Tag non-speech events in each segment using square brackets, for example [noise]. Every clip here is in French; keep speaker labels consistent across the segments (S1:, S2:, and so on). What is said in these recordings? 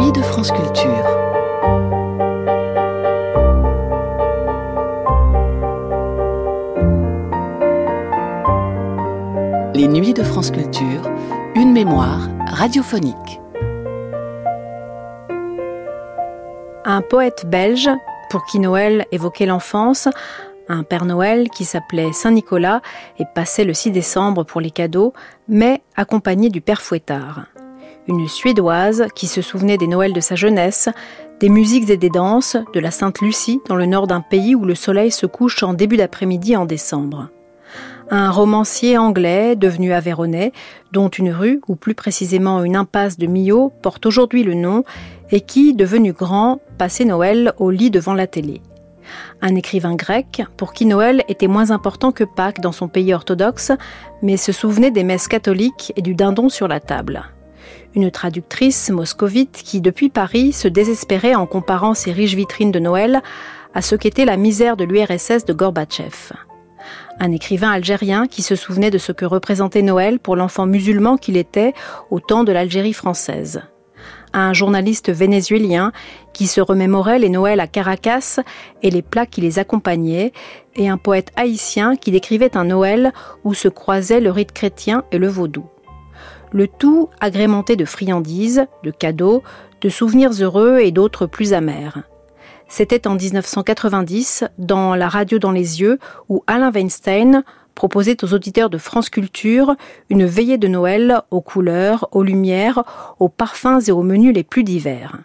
S1: nuits de France Culture. Les nuits de France Culture, une mémoire radiophonique.
S2: Un poète belge, pour qui Noël évoquait l'enfance, un Père Noël qui s'appelait Saint Nicolas et passait le 6 décembre pour les cadeaux, mais accompagné du Père Fouettard. Une Suédoise qui se souvenait des Noëls de sa jeunesse, des musiques et des danses, de la Sainte Lucie dans le nord d'un pays où le soleil se couche en début d'après-midi en décembre un romancier anglais devenu Aveyronais, dont une rue, ou plus précisément une impasse de Millau, porte aujourd'hui le nom, et qui, devenu grand, passait Noël au lit devant la télé. Un écrivain grec, pour qui Noël était moins important que Pâques dans son pays orthodoxe, mais se souvenait des messes catholiques et du dindon sur la table. Une traductrice moscovite qui, depuis Paris, se désespérait en comparant ces riches vitrines de Noël à ce qu'était la misère de l'URSS de Gorbatchev un écrivain algérien qui se souvenait de ce que représentait Noël pour l'enfant musulman qu'il était au temps de l'Algérie française. Un journaliste vénézuélien qui se remémorait les Noëls à Caracas et les plats qui les accompagnaient, et un poète haïtien qui décrivait un Noël où se croisaient le rite chrétien et le vaudou. Le tout agrémenté de friandises, de cadeaux, de souvenirs heureux et d'autres plus amers. C'était en 1990, dans La radio dans les yeux, où Alain Weinstein proposait aux auditeurs de France Culture une veillée de Noël aux couleurs, aux lumières, aux parfums et aux menus les plus divers.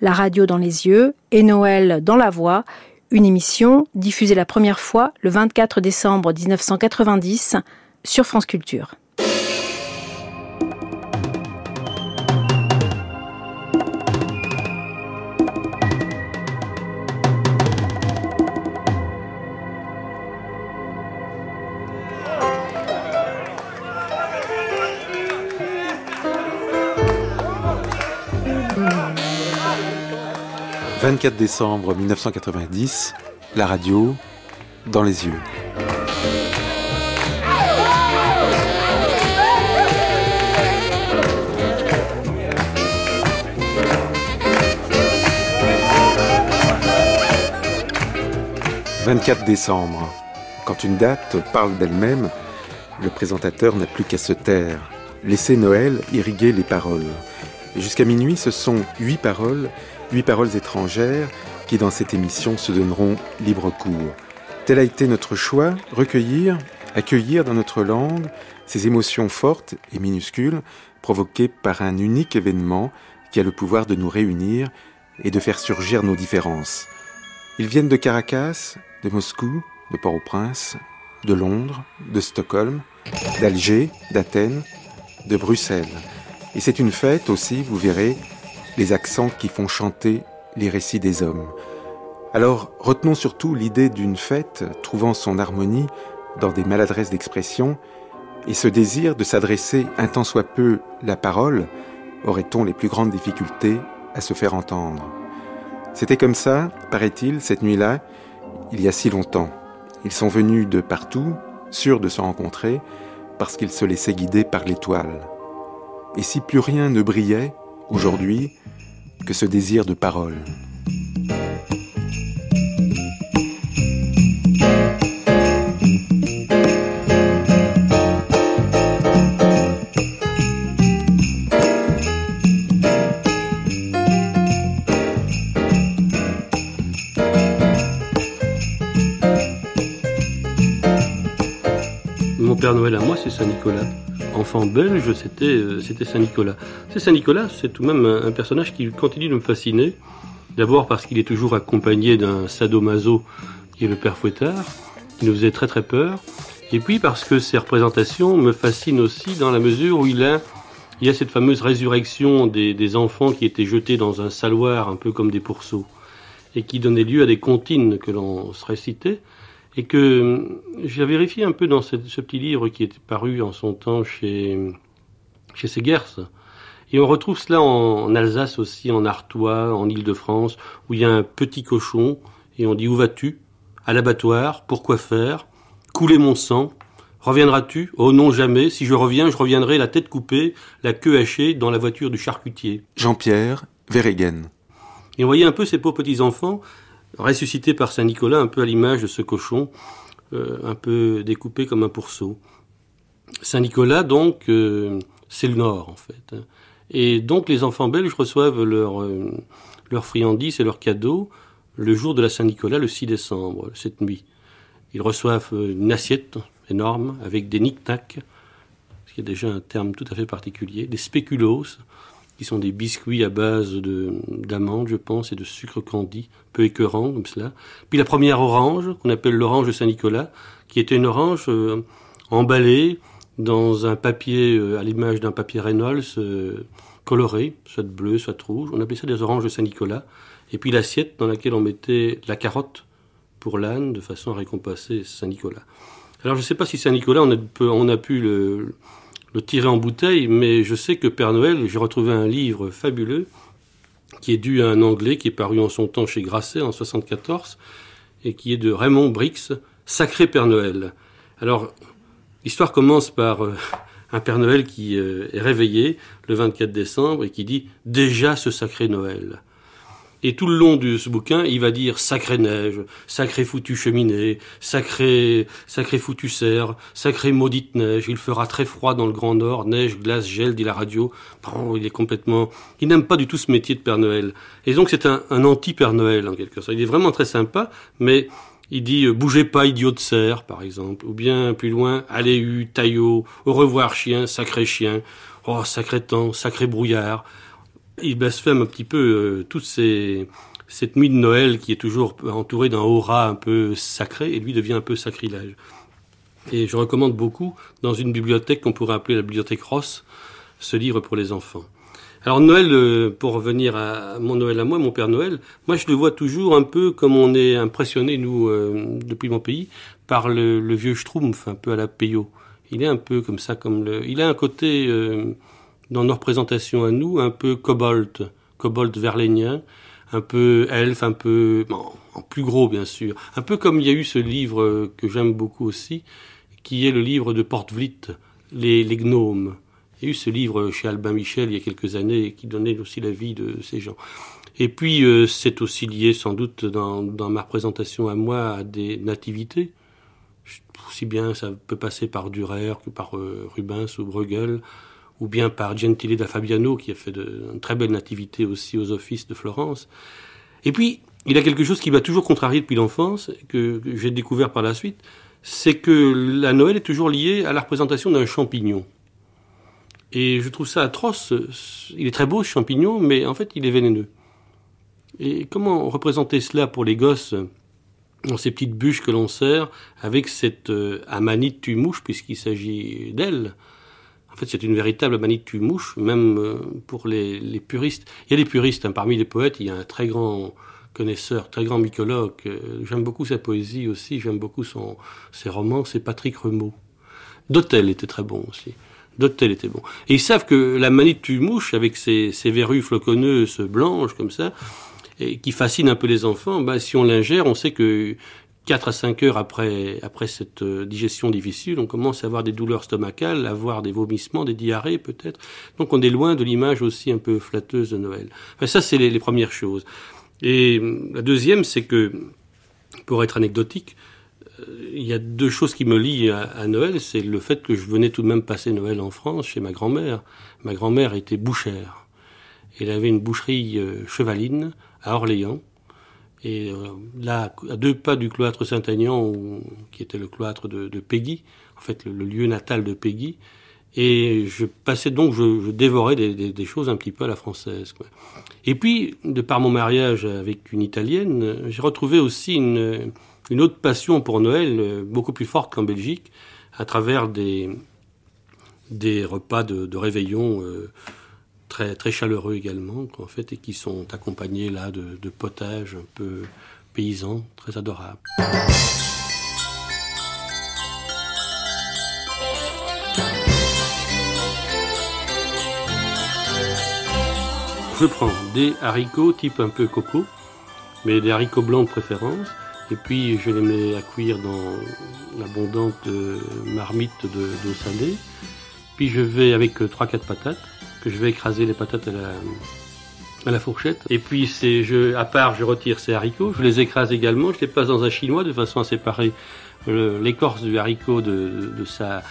S2: La radio dans les yeux et Noël dans la voix, une émission diffusée la première fois le 24 décembre 1990 sur France Culture.
S3: 24 décembre 1990, la radio dans les yeux. « 24 décembre. Quand une date parle d'elle-même, le présentateur n'a plus qu'à se taire, laisser Noël irriguer les paroles. Jusqu'à minuit, ce sont huit paroles huit paroles étrangères qui dans cette émission se donneront libre cours. Tel a été notre choix, recueillir, accueillir dans notre langue ces émotions fortes et minuscules provoquées par un unique événement qui a le pouvoir de nous réunir et de faire surgir nos différences. Ils viennent de Caracas, de Moscou, de Port-au-Prince, de Londres, de Stockholm, d'Alger, d'Athènes, de Bruxelles. Et c'est une fête aussi, vous verrez, les accents qui font chanter les récits des hommes. Alors retenons surtout l'idée d'une fête trouvant son harmonie dans des maladresses d'expression et ce désir de s'adresser un tant soit peu la parole, aurait-on les plus grandes difficultés à se faire entendre. C'était comme ça, paraît-il, cette nuit-là, il y a si longtemps. Ils sont venus de partout, sûrs de se rencontrer, parce qu'ils se laissaient guider par l'étoile. Et si plus rien ne brillait, aujourd'hui, que ce désir de parole.
S4: Mon Père Noël à moi, c'est Saint-Nicolas enfant belge, c'était euh, c'était Saint Nicolas. C'est Saint Nicolas, c'est tout de même un, personnage qui continue de me fasciner. D'abord parce qu'il est toujours accompagné d'un sadomaso qui est le père Fouettard, qui nous faisait très très peur. Et puis parce que ses représentations me fascinent aussi dans la mesure où il a il y a cette fameuse résurrection des, des enfants qui étaient jetés dans un saloir un peu comme des pourceaux et qui donnait lieu à des comptines que l'on se récitait et que euh, j'ai vérifié un peu dans ce, petit livre qui est paru en son temps chez, chez Segers. Et on retrouve cela en, Alsace aussi, en Artois, en Île-de-France, où il y a un petit cochon, et on dit Où vas-tu? À l'abattoir, pourquoi faire? Couler mon sang Reviendras-tu Oh non, jamais. Si je reviens, je reviendrai la tête coupée, la queue hachée dans la voiture du charcutier.
S3: Jean-Pierre, Verregen.
S4: Et on voyait un peu ces pauvres petits-enfants ressuscités par Saint-Nicolas, un peu à l'image de ce cochon, euh, un peu découpé comme un pourceau. Saint-Nicolas, donc, euh, c'est le Nord, en fait. Et donc, les enfants belges reçoivent leurs euh, leur friandises et leurs cadeaux le jour de la Saint-Nicolas, le 6 décembre, cette nuit. Ils reçoivent une assiette énorme avec des knick-knacks, ce qui est déjà un terme tout à fait particulier, des spéculoos, qui sont des biscuits à base d'amandes, je pense, et de sucre candi, peu écœurant comme cela. Puis la première orange, qu'on appelle l'orange de Saint-Nicolas, qui était une orange euh, emballée dans un papier, euh, à l'image d'un papier Reynolds, euh, coloré, soit bleu, soit rouge. On appelait ça des oranges de Saint-Nicolas. Et puis l'assiette dans laquelle on mettait la carotte pour l'âne, de façon à récompenser Saint-Nicolas. Alors je ne sais pas si Saint-Nicolas, on a pu le, le tirer en bouteille, mais je sais que Père Noël, j'ai retrouvé un livre fabuleux qui est dû à un Anglais qui est paru en son temps chez Grasset en 74 et qui est de Raymond Brix, Sacré Père Noël. Alors, l'histoire commence par euh, un Père Noël qui euh, est réveillé le 24 décembre et qui dit déjà ce sacré Noël. Et tout le long de ce bouquin, il va dire sacré neige, sacré foutu cheminée, sacré, sacré foutu cerf, sacré maudite neige. Il fera très froid dans le Grand Nord, neige, glace, gel, dit la radio. il est complètement, il n'aime pas du tout ce métier de Père Noël. Et donc c'est un, anti-Père Noël en quelque sorte. Il est vraiment très sympa, mais il dit euh, bougez pas, idiot de cerf, par exemple. Ou bien plus loin, allez u, taillot, au revoir chien, sacré chien. Oh, sacré temps, sacré brouillard il blasphème un petit peu euh, toute cette nuit de Noël qui est toujours entourée d'un aura un peu sacré, et lui devient un peu sacrilège. Et je recommande beaucoup, dans une bibliothèque qu'on pourrait appeler la bibliothèque Ross, ce livre pour les enfants. Alors Noël, euh, pour revenir à mon Noël à moi, mon Père Noël, moi je le vois toujours un peu comme on est impressionné, nous, euh, depuis mon pays, par le, vieux Schtroumpf, un peu à la Peyo. Il est un peu comme ça, comme le... Il a un côté dans nos représentations à nous, un peu cobalt, cobalt verlénien, un peu elfe, un peu en plus gros bien sûr, un peu comme il y a eu ce livre que j'aime beaucoup aussi, qui est le livre de Portvlit, les, les gnomes. Il y a eu ce livre chez Albin Michel il y a quelques années qui donnait aussi la vie de ces gens. Et puis euh, c'est aussi lié sans doute dans, dans, ma représentation à moi à des nativités. Aussi bien ça peut passer par Durer que par euh, Rubens ou Bruegel ou bien par Gentile da Fabiano, qui a fait de, une très belle nativité aussi aux offices de Florence. Et puis, il a quelque chose qui m'a toujours contrarié depuis l'enfance, que, j'ai découvert par la suite, c'est que la Noël est toujours liée à la représentation d'un champignon. Et je trouve ça atroce. Il est très beau ce champignon, mais en fait, il est vénéneux. Et comment représenter cela pour les gosses dans ces petites bûches que l'on sert avec cette euh, amanite tue mouche, puisqu'il s'agit d'elle en fait, c'est une véritable manie de mouche, même euh, pour les, puristes. Il y a des puristes, hein. parmi les poètes, il y a un très grand connaisseur, très grand mycologue. Euh, j'aime beaucoup sa poésie aussi, j'aime beaucoup son, ses romans, c'est Patrick Remeau. D'Hôtel était très bon aussi. D'Hôtel était bon. Et ils savent que la manie de mouche, avec ses, ses verrues floconneuses blanches comme ça, et qui fascine un peu les enfants, bah, si on l'ingère, on sait que 4 à 5 heures après, après cette euh, digestion difficile, on commence à avoir des douleurs stomacales, à avoir des vomissements, des diarrhées peut-être. Donc on est loin de l'image aussi un peu flatteuse de Noël. Ça, c'est les, premières choses. Et euh, la deuxième, c'est que, pour être anecdotique, euh, il y a deux choses qui me lient à, Noël. C'est le fait que je venais tout de même passer Noël en France chez ma grand-mère. Ma grand-mère était bouchère. Elle avait une boucherie chevaline à Orléans. Et euh, là, à deux pas du cloître Saint-Aignan, qui était le cloître de, de Peggy, en fait le, lieu natal de Peggy, et je passais donc, je, dévorais des, choses un petit peu à la française. Et puis, de par mon mariage avec une Italienne, j'ai retrouvé aussi une, autre passion pour Noël, euh, beaucoup plus forte qu'en Belgique, à travers des, des repas de, de réveillon. Euh, très, très chaleureux également, en fait, et qui sont accompagnés là de, de potages un peu paysans, très adorables. Je prends des haricots type un peu coco, mais des haricots blancs de préférence, et puis je les mets à cuire dans l'abondante marmite d'eau salée. Puis je vais avec 3-4 patates, je vais écraser les patates à la, fourchette. Et puis, c'est, à part, je retire ces haricots, je les écrase également, je les passe dans un chinois de façon à séparer l'écorce du haricot de, sa,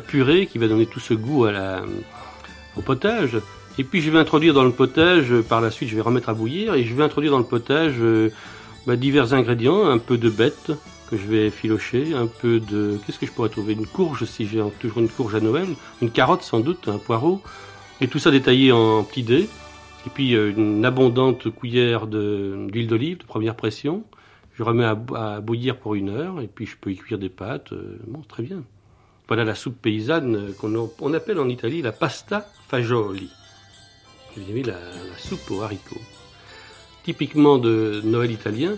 S4: purée qui va donner tout ce goût au potage. Et puis je vais introduire dans le potage, par la suite je vais remettre à bouillir, et je vais introduire dans le potage euh, bah, divers ingrédients, un peu de bête que je vais filocher, un peu de... Qu'est-ce que je pourrais trouver? Une courge si j'ai toujours une courge à Noël, une carotte sans doute, un poireau, et tout ça détaillé en petits dés. Et puis euh, une abondante cuillère d'huile d'olive de première pression. Je remets à, bouillir pour une heure et puis je peux y cuire des pâtes. Euh, bon, très bien. Voilà la soupe paysanne qu'on on appelle en Italie la pasta fagioli. Vous la, la soupe aux haricots. Typiquement de Noël italien.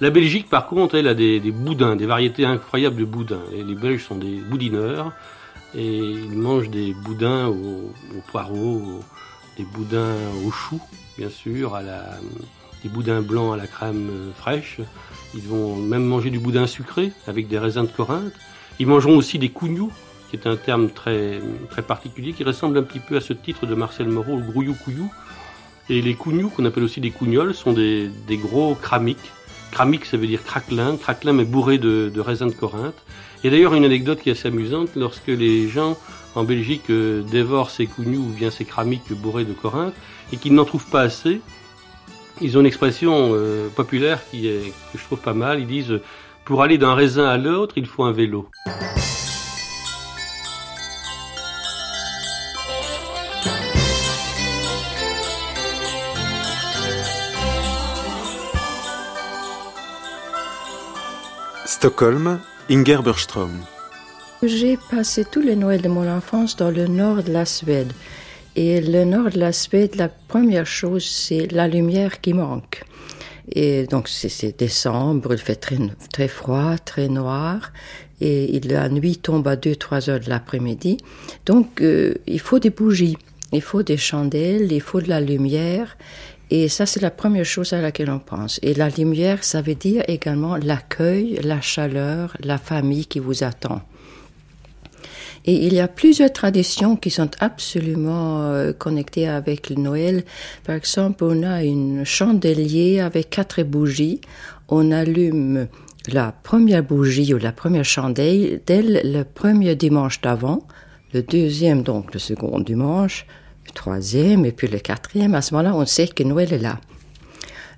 S4: La Belgique, par contre, elle a des, boudins, des variétés incroyables de boudins. Et les Belges sont des boudineurs et ils mangent des boudins aux, poireaux, des boudins aux choux, bien sûr, des boudins blancs à la crème fraîche. Ils vont même manger du boudin sucré avec des raisins de Corinthe. Ils mangeront aussi des cougnous, qui est un terme très, très particulier, qui ressemble un petit peu à ce titre de Marcel Moreau, le grouillou-couillou. Et les cougnous, qu'on appelle aussi des cougnols, sont des, gros cramiques. Cramique, ça veut dire craquelin. Craquelin, mais bourré de raisins de Corinthe. Il y a d'ailleurs une anecdote qui est assez amusante. Lorsque les gens en Belgique euh, dévorent ces cougnous ou bien ces cramiques bourrées de Corinthe et qu'ils n'en trouvent pas assez, ils ont une expression euh, populaire qui est, que je trouve pas mal. Ils disent pour aller d'un raisin à l'autre, il faut un vélo.
S3: Stockholm, Inger.
S5: J'ai passé tous les Noëls de mon enfance dans le nord de la Suède. Et le nord de la Suède, la première chose, c'est la lumière qui manque. Et donc c'est décembre, il fait très, très froid, très noir, et la nuit tombe à 2-3 heures de l'après-midi. Donc euh, il faut des bougies, il faut des chandelles, il faut de la lumière. Et ça, c'est la première chose à laquelle on pense. Et la lumière, ça veut dire également l'accueil, la chaleur, la famille qui vous attend. Et il y a plusieurs traditions qui sont absolument euh, connectées avec le Noël. Par exemple, on a une chandelier avec quatre bougies. On allume la première bougie ou la première chandelle dès le premier dimanche d'avant, le deuxième donc le second dimanche, troisième et puis le quatrième. À ce moment-là, on sait que Noël est là.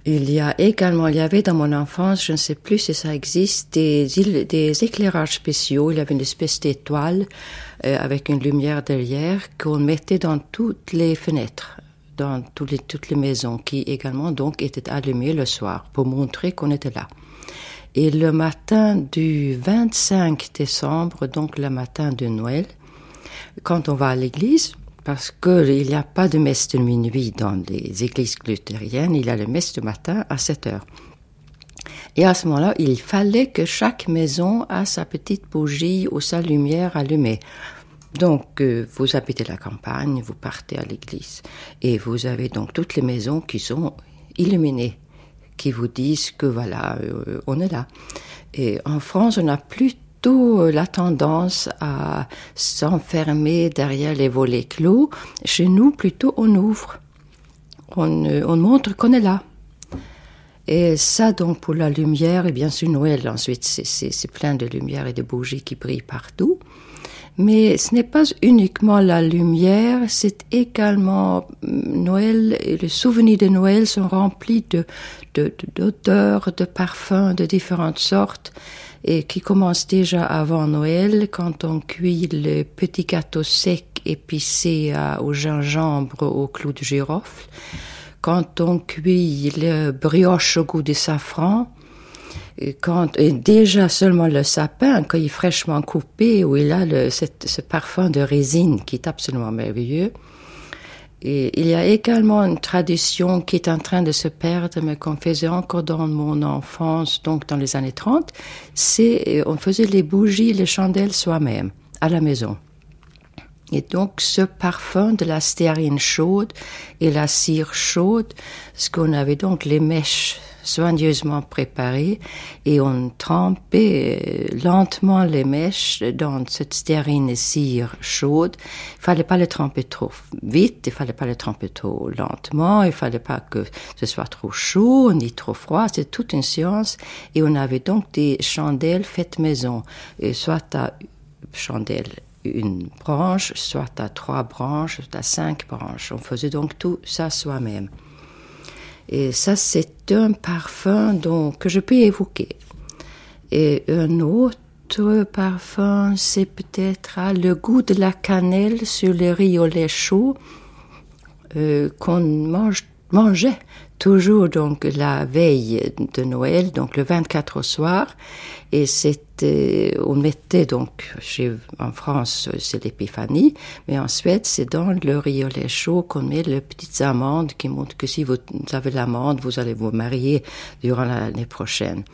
S5: Il y a également, il y avait dans mon enfance, je ne sais plus si ça existe, des, des éclairages spéciaux. Il y avait une espèce d'étoile euh, avec une lumière derrière qu'on mettait dans toutes les fenêtres, dans toutes les, toutes les maisons, qui également donc étaient allumées le soir pour montrer qu'on était là. Et le matin du 25 décembre, donc le matin de Noël, quand on va à l'église, parce qu'il n'y a pas de messe de minuit dans les églises luthériennes, il y a la messe du matin à 7 heures. Et à ce moment-là, il fallait que chaque maison a sa petite bougie ou sa lumière allumée. Donc, euh, vous habitez la campagne, vous partez à l'église, et vous avez donc toutes les maisons qui sont illuminées, qui vous disent que voilà, euh, on est là. Et en France, on a plus euh, la tendance à s'enfermer derrière les volets clos. Chez nous, plutôt, on ouvre. On, euh, on montre qu'on est là. Et ça, donc, pour la lumière, et bien sûr, Noël, ensuite, c'est plein de lumière et de bougies qui brillent partout. Mais ce n'est pas uniquement la lumière, c'est également mm, Noël, et les souvenirs de Noël sont remplis de, d'odeurs, de, de parfums de différentes sortes et qui commence déjà avant Noël quand on cuit le petit gâteau sec épicé au gingembre au clou de girofle, quand on cuit le brioche au goût de safran, et quand et déjà seulement le sapin, quand il est fraîchement coupé, où il a ce parfum de résine qui est absolument merveilleux. Et il y a également une tradition qui est en train de se perdre, mais qu'on faisait encore dans mon enfance, donc dans les années 30, c'est euh, on faisait les bougies, les chandelles soi-même, à la maison. Et donc ce parfum de la stérine chaude et la cire chaude, ce qu'on avait donc les mèches soigneusement préparées et on trempait euh, lentement les mèches dans cette stérine cire chaude. Il fallait pas les tremper trop vite, il fallait pas les tremper trop lentement, il fallait pas que ce soit trop chaud ni trop froid. C'est toute une science et on avait donc des chandelles faites maison, soit à chandelle une branche, soit à trois branches, soit à cinq branches. On faisait donc tout ça soi-même. Et ça, c'est un parfum que je peux évoquer. Et un autre parfum, c'est peut-être ah, le goût de la cannelle sur les riz au lait chaud euh, qu'on mange, mangeait toujours donc la veille de Noël, donc le 24 au soir, et c'était, on mettait donc chez, en France c'est l'épiphanie, mais en Suède c'est dans le riolet chaud qu'on met les petites amandes qui montrent que si vous avez l'amande, vous allez vous marier durant l'année prochaine.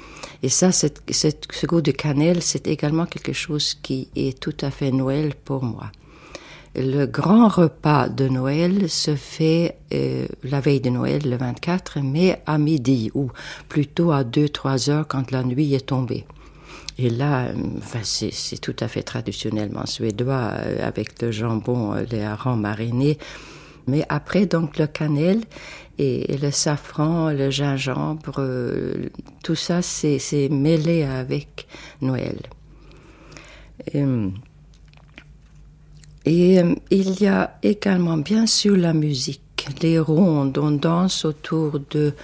S5: Et ça, cette, cette, ce goût de cannelle, c'est également quelque chose qui est tout à fait Noël pour moi. Le grand repas de Noël se fait euh, la veille de Noël, le 24, mais à midi, ou plutôt à 2-3 heures quand la nuit est tombée. Et là, euh, enfin, c'est tout à fait traditionnellement suédois, euh, avec le jambon, les harengs marinés. Mais après, donc, le cannelle et, le safran, le gingembre, tout ça, c'est mêlé avec Noël. Euh, il y a également bien sûr la musique, les rondes, on danse autour de,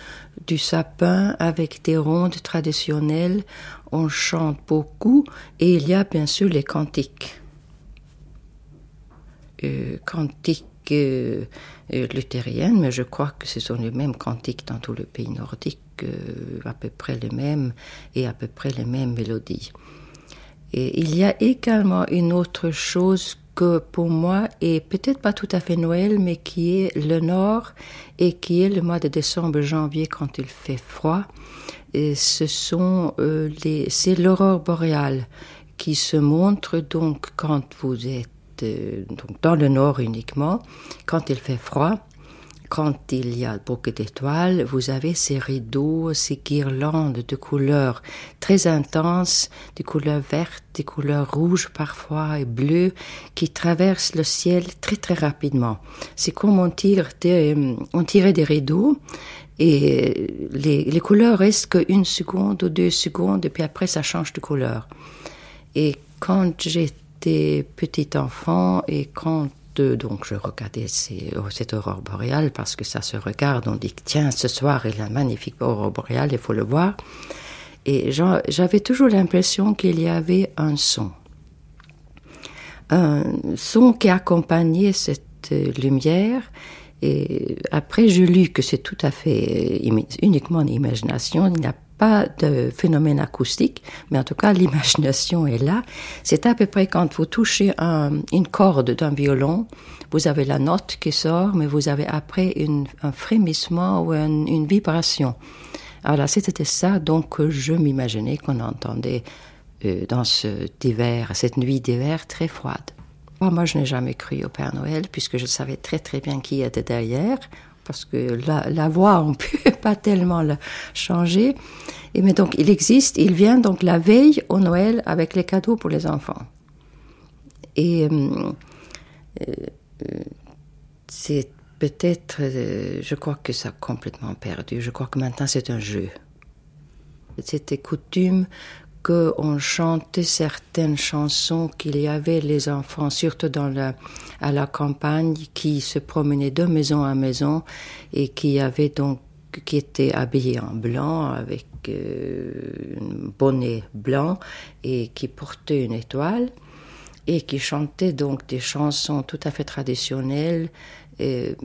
S5: du sapin avec des rondes traditionnelles, on chante beaucoup et il y a bien sûr les cantiques. Euh, cantiques euh, euh luthériennes, mais je crois que ce sont les mêmes cantiques dans tout le pays nordique, à peu près les mêmes et à peu près les mêmes mélodies. Et il y a également une autre chose que pour moi est peut-être pas tout à fait Noël, mais qui est le Nord et qui est le mois de décembre, janvier quand il fait froid. Et ce sont euh, les, c'est l'aurore boréale qui se montre donc quand vous êtes euh, donc dans le Nord uniquement, quand il fait froid quand il y a beaucoup d'étoiles, vous avez ces rideaux, ces guirlandes de couleurs très intenses, des couleurs vertes, des couleurs rouges parfois et bleues, qui traversent le ciel très très rapidement. C'est comme on, tire des, on tirait des rideaux et les, les couleurs restent qu'une seconde ou deux secondes et puis après ça change de couleur. Et quand j'étais petit enfant et quand donc je regardais oh, cette aurore boréale parce que ça se regarde, on dit tiens ce soir il y a magnifique aurore boréale, il faut le voir. Et j'avais toujours l'impression qu'il y avait un son. Un son qui accompagnait cette euh, lumière. Et après, je lu que c'est tout à fait uniquement une imagination. Il n'y a pas de phénomène acoustique, mais en tout cas l'imagination est là. C'est à peu près quand vous touchez une corde d'un violon, vous avez la note qui sort, mais vous avez après un frémissement ou une vibration. Alors c'était ça donc je m'imaginais qu'on entendait euh, dans ce hiver, cette nuit d'hiver très froide. Moi, je n'ai jamais cru au Père Noël puisque je savais très très bien qui était derrière parce que la, voix, on [laughs] peut pas tellement la changer. Et mais donc, il existe, il vient donc la veille au Noël avec les cadeaux pour les enfants. Et euh, euh, c'est peut-être, euh, je crois que ça a complètement perdu. Je crois que maintenant c'est un jeu. C'était coutume qu'on chantait certaines chansons qu'il y avait les enfants, surtout dans la, à la campagne, qui se promenaient de maison à maison et qui avaient donc qui étaient habillés en blanc avec euh, un bonnet blanc et qui portaient une étoile et qui chantaient donc des chansons tout à fait traditionnelles et,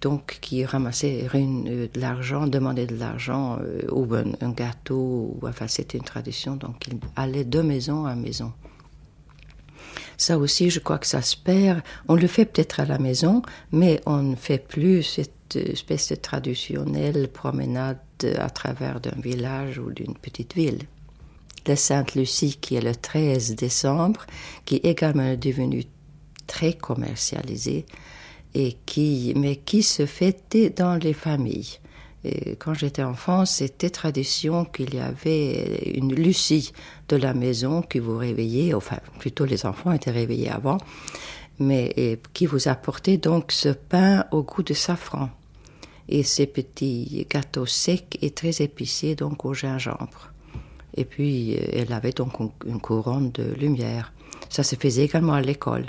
S5: donc qui ramassait euh, de l'argent, demandait de l'argent euh, ou un, gâteau, enfin c'était une tradition, donc il allait de maison à maison. Ça aussi, je crois que ça se perd. On le fait peut-être à la maison, mais on ne fait plus cette espèce de traditionnelle promenade à travers d'un village ou d'une petite ville. La Sainte-Lucie, qui est le 13 décembre, qui est également devenue très commercialisée, et qui, mais qui se fêtait dans les familles. Quand j'étais enfant, c'était tradition qu'il y avait une Lucie de la maison qui vous réveillait, enfin plutôt les enfants étaient réveillés avant, mais qui vous apportait donc ce pain au goût de safran et ces petits gâteaux secs et très épicés donc au gingembre. Et puis elle avait donc une couronne de lumière. Ça se faisait également à l'école.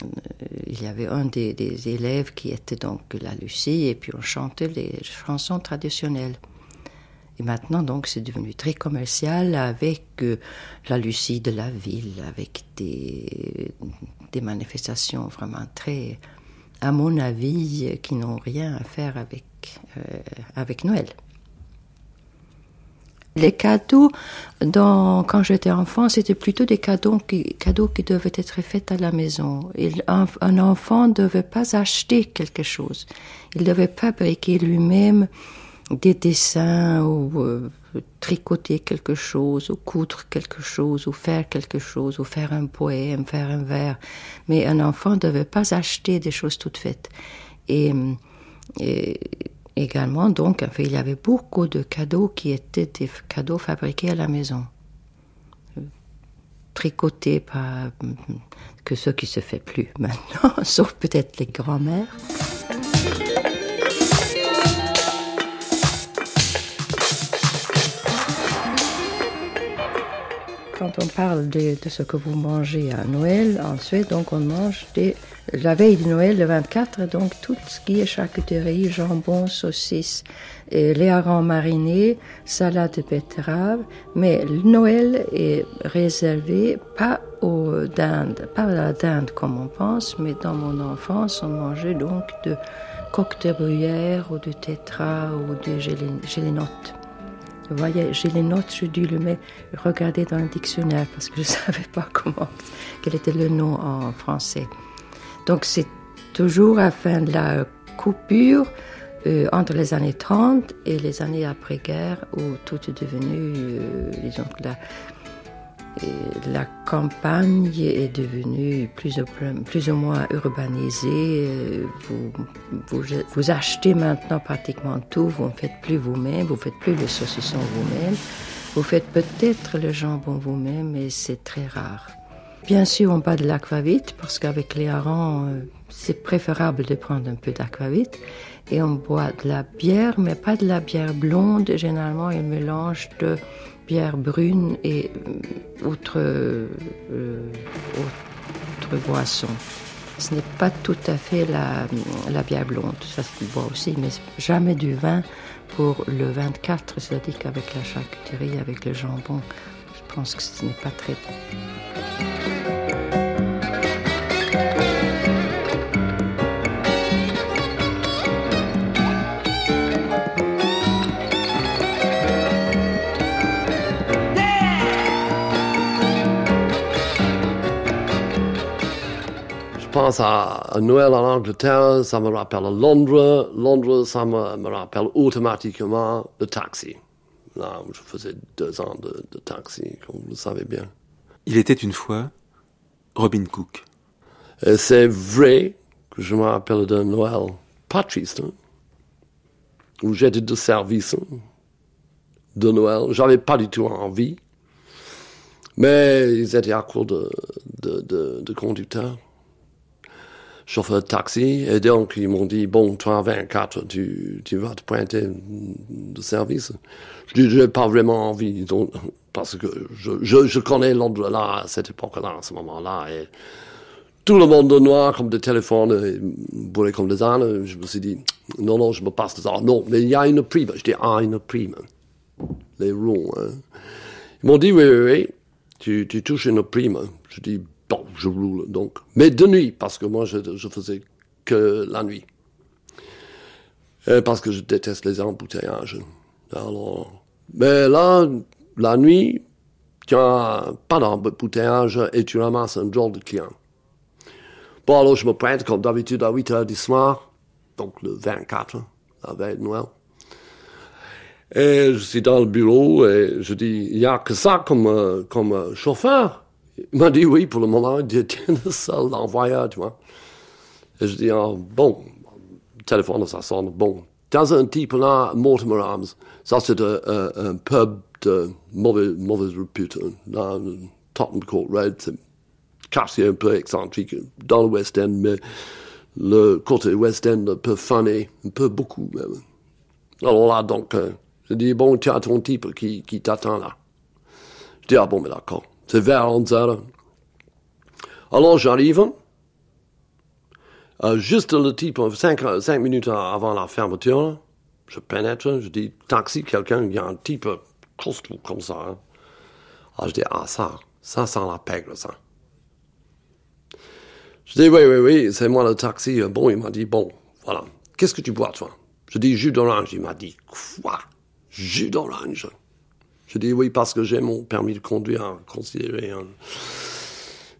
S5: Euh, il y avait un des, élèves qui était donc la Lucie et puis on chantait les chansons traditionnelles. Et maintenant, donc, c'est devenu très commercial avec euh, la Lucie de la ville, avec des, manifestations vraiment très, à mon avis, qui n'ont rien à faire avec, euh, avec Noël. Les cadeaux, quand j'étais enfant, c'était plutôt des cadeaux qui, cadeaux qui devaient être faits à la maison. un, enfant ne devait pas acheter quelque chose. Il devait fabriquer lui-même des dessins ou euh, tricoter quelque chose, ou coudre quelque chose, ou faire quelque chose, ou faire un poème, faire un vers. Mais un enfant ne devait pas acheter des choses toutes faites. et également, donc, il y avait beaucoup de cadeaux qui étaient des cadeaux fabriqués à la maison, tricotés par que ce qui se fait plus [laughs] maintenant, sauf peut-être les grands-mères. Quand on parle de, ce que vous mangez à Noël, ensuite, donc on mange la veille de Noël, le 24, donc tout ce qui est charcuterie, jambon, saucisses, et les harengs marinés, salade de betterave. Mais Noël est réservé pas aux dindes, pas à la dinde comme on pense, mais dans mon enfance, on mangeait donc de coque de bruyère ou de tétra ou de gélénotes. Vous voyez, gélénotes, j'ai dû le mettre, regarder dans le dictionnaire parce que je ne [laughs] savais pas comment, quel était le nom en français. Donc c'est toujours à fin de la coupure euh, entre les années 30 et les années après-guerre où tout est devenu, euh, disons que la, campagne est devenue plus ou, moins urbanisée. Vous, achetez maintenant pratiquement tout, vous ne faites plus vous-même, vous ne faites plus le saucisson vous-même. Vous faites peut-être le jambon vous-même, mais c'est très rare. Bien sûr, on boit de l'aquavite parce qu'avec les harengs, euh, c'est préférable de prendre un peu d'aquavite. Et on boit de la bière, mais pas de la bière blonde. Généralement, il mélange de bière brune et euh, autre, euh, autre boisson. Ce n'est pas tout à fait la, la bière blonde, ça se boit aussi, mais jamais du vin pour le 24, c'est-à-dire qu'avec la charcuterie, avec le jambon, je pense que ce n'est pas très bon.
S6: Pense à, Noël en Angleterre, ça me rappelle Londres. Londres, ça me, rappelle automatiquement le taxi. Là je faisais deux ans de, taxi, comme vous le savez bien.
S3: Il était une fois Robin Cook.
S6: C'est vrai que je me rappelle d'un Noël pas triste, hein, où j'étais de service hein, de Noël. J'avais pas du tout envie, mais ils étaient à court de, de, de conducteurs chauffeur de taxi. Et donc, ils m'ont dit, bon, toi, 24, tu, tu vas te pointer de service. Je dis, j'ai pas vraiment envie, donc, parce que je, je, connais Londres là, à cette époque-là, à ce moment-là. Et tout le monde de noir, comme des téléphones, bourrés comme des ânes. Je me suis dit, non, non, je me passe de ça. Non, mais il y a une prime. Je dis, ah, une prime. Les ronds, hein. Ils m'ont dit, oui, oui, oui, tu, tu touches une prime. Je dis, je roule donc. Mais de nuit, parce que moi, je, je faisais que la nuit. parce que je déteste les embouteillages. Alors, mais là, la nuit, tu n'as pas d'embouteillage et tu ramasses un drôle de client. Bon, alors je me pointe comme d'habitude à 8 heures du soir, donc le 24, la veille de Noël. Et je suis dans le bureau et je dis, il n'y a que ça comme, euh, comme chauffeur. Il m'a dit oui, pour le moment, il était le seul envoyeur, tu vois. Et je dis, ah, bon, le téléphone, ça sonne, bon. dans un type là, Mortimer Arms, ça c'est un, un, pub de mauvaise, mauvaise repute, dans Tottenham Court Road, c'est quartier un peu excentrique dans le West End, mais le côté West End un peu funny, un peu beaucoup même. Alors là, donc, euh, je dis, bon, tu as ton type qui, qui t'attend là. Je dis, ah bon, mais d'accord, c'est vers 11 heures. Alors j'arrive, euh, juste le type, cinq, cinq minutes avant la fermeture, je pénètre, je dis, taxi, quelqu'un, il y a un type costaud comme ça. Hein. Alors je dis, ah ça, ça sent la pègre, ça. Je dis, oui, oui, oui, c'est moi le taxi. Bon, il m'a dit, bon, voilà. Qu'est-ce que tu bois, toi? Je dis, jus d'orange. Il m'a dit, quoi? Jus d'orange Je dis, oui, parce que j'ai mon permis de conduire considéré. Hein.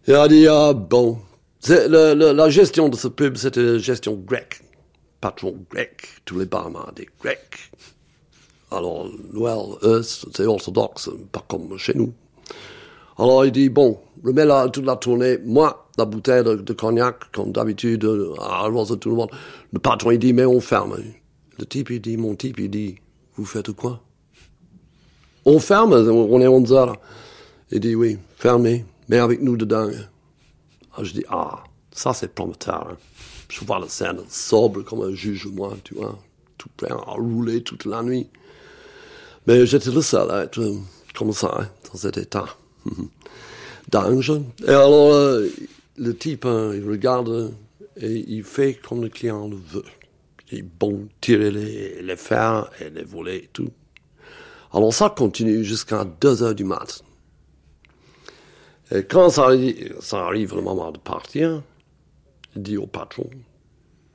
S6: Il a dit, ah, bon. la gestion de ce pub, c'était gestion grecque. Patron grec. Tous les barman des grecs. Alors, Noël, eux, c'est orthodoxe, pas comme chez nous. Alors, il dit, bon, remets la, toute la tournée. Moi, la bouteille de, cognac, comme d'habitude, de tout le monde. Le patron, il dit, mais on ferme. Le type, il dit, mon type, il dit, vous faites quoi? On ferme, on est 11 heures. Il dit, oui, fermez, mais avec nous dedans. Alors, je dis, ah, ça c'est prometteur. Hein. Je vois la scène sobre comme un juge, moi, tu vois, tout prêt à rouler toute la nuit. Mais j'étais le seul à être comme ça, hein, dans cet état. [laughs] d'ange. Et alors, euh, le type, hein, il regarde et il fait comme le client le veut. Il bon tirer les, les fers et les volets et tout. Alors ça continue jusqu'à 2 heures du matin. Et quand ça, arrive le moment de partir, il dit au patron,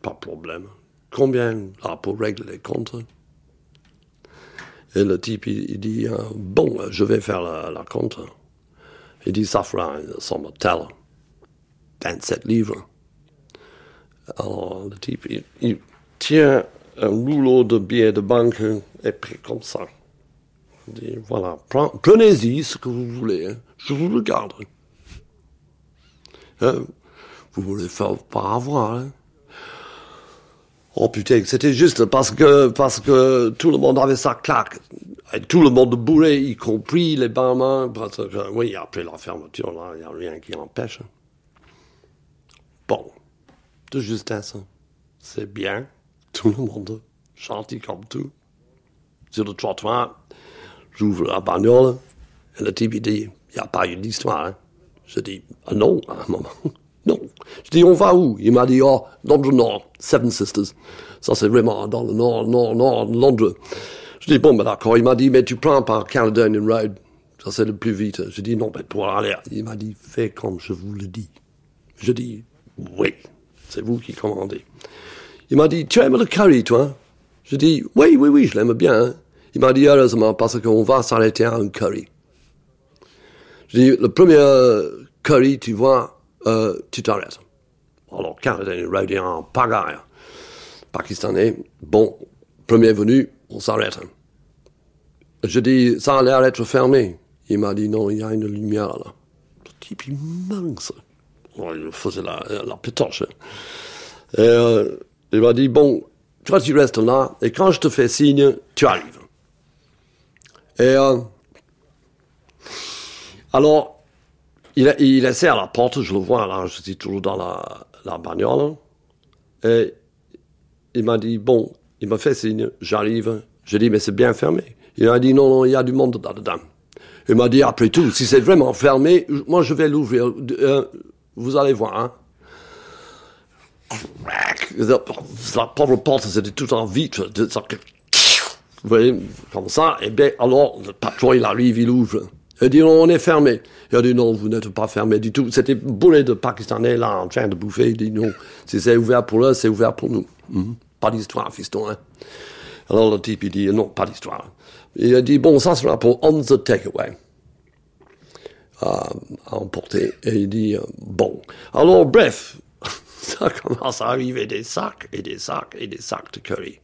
S6: pas de problème, combien là pour régler les comptes? Et le type, il, dit, euh, bon, je vais faire la, compte. Il dit, ça fera une somme telle, 27 livres. Alors, le type, il, tient un rouleau de billets de banque et pris comme ça. Dit, voilà, prenez-y ce que vous voulez, hein. je vous le garde. Hein? Vous voulez faire pas avoir, hein? Oh putain, c'était juste parce que, parce que tout le monde avait sa claque. Et tout le monde bourré, y compris les barman, parce que, oui, après la fermeture, là, il n'y a rien qui empêche. Bon, de justesse, c'est bien. Tout le monde, gentil comme tout. Sur le trottoir, j'ouvre la bagnole, et le type, il dit, il n'y a pas eu d'histoire. Hein. Je dis, ah non, à un moment. [laughs] Non. Je dis, on va où? Il m'a dit, oh, dans le nord, Seven Sisters. Ça, c'est vraiment dans le nord, nord, nord Londres. Je dis, bon, ben d'accord. Il m'a dit, mais tu prends par Caledonian Road. Ça, c'est le plus vite. Je dis, non, mais pour aller. Il m'a dit, fais comme je vous le dis. Je dis, oui, c'est vous qui commandez. Il m'a dit, tu aimes le curry, toi? Je dis, oui, oui, oui, je l'aime bien. Il m'a dit, heureusement, parce qu'on va s'arrêter à un curry. Je dis, le premier curry, tu vois, euh, tu t'arrêtes. Alors, Road est en pagaille. Pakistanais, bon, premier venu, on s'arrête. Je dis, ça a l'air d'être fermé. Il m'a dit, non, il y a une lumière là. Le type, il mince. il faisait la, la pétoche. Et, euh, il m'a dit, bon, toi tu restes là, et quand je te fais signe, tu arrives. Et euh, alors, il, il essaie à la porte, je le vois là, je suis toujours dans la, la bagnole. Et il m'a dit, bon, il m'a fait signe, j'arrive. J'ai dit, mais c'est bien fermé. Il a dit, non, non, il y a du monde là-dedans. Il m'a dit, après tout, si c'est vraiment fermé, moi je vais l'ouvrir. Euh, vous allez voir, hein. La pauvre porte, c'était tout en vitre. Vous voyez, comme ça. Et bien, alors, le patron, il arrive, il ouvre. Il dit, non, on est fermé. Il a dit, non, vous n'êtes pas fermé du tout. C'était bourré de Pakistanais, là, en train de bouffer. Il dit, non, si c'est ouvert pour eux, c'est ouvert pour nous. Mhm. Pas d'histoire, fiston, hein. Alors le type, il dit, non, pas d'histoire. Il a dit, bon, ça sera pour on the takeaway. à emporter. Et il dit, euh, bon. Alors, bref, [laughs] ça commence à arriver des sacs et des sacs et des sacs de curry.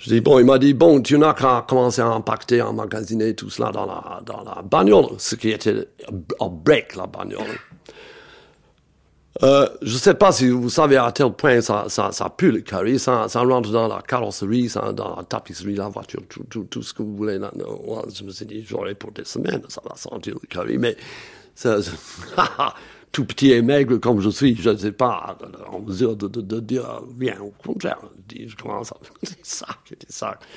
S6: Je dis, bon, il m'a dit, bon, tu n'as qu'à commencer à impacter, à emmagasiner tout cela dans la, dans la bagnole, ce qui était un break, la bagnole. Euh, je ne sais pas si vous savez à quel point ça, ça, pue le curry, ça, rentre dans la carrosserie, ça, dans la tapisserie, la voiture, tout, tout, tout ce que vous voulez. Là, je me suis dit, j'aurais pour des semaines, ça va sentir le curry, mais ça, [laughs] tout petit et maigre comme je suis, je ne sais pas en mesure de, de, dire bien au contraire. Je commence à ça, ça. [laughs]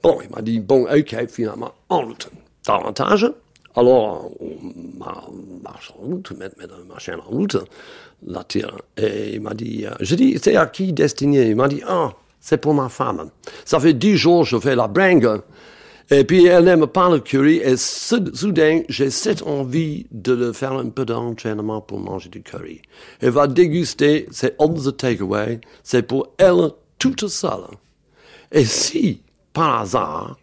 S6: Bon, il m'a dit, bon, ok, finalement, en route. Davantage, alors, on marche en route, met, met la machine en route, la tire. Et il m'a dit, euh, je dis, c'est à qui destiné Il m'a dit, ah, c'est pour ma femme. Ça fait dix jours que je fais la bringue. Et puis, elle n'aime pas le curry. Et soudain, j'ai cette envie de le faire un peu d'entraînement pour manger du curry. Elle va déguster, c'est on the takeaway. C'est pour elle toute seule. Et si, par hasard,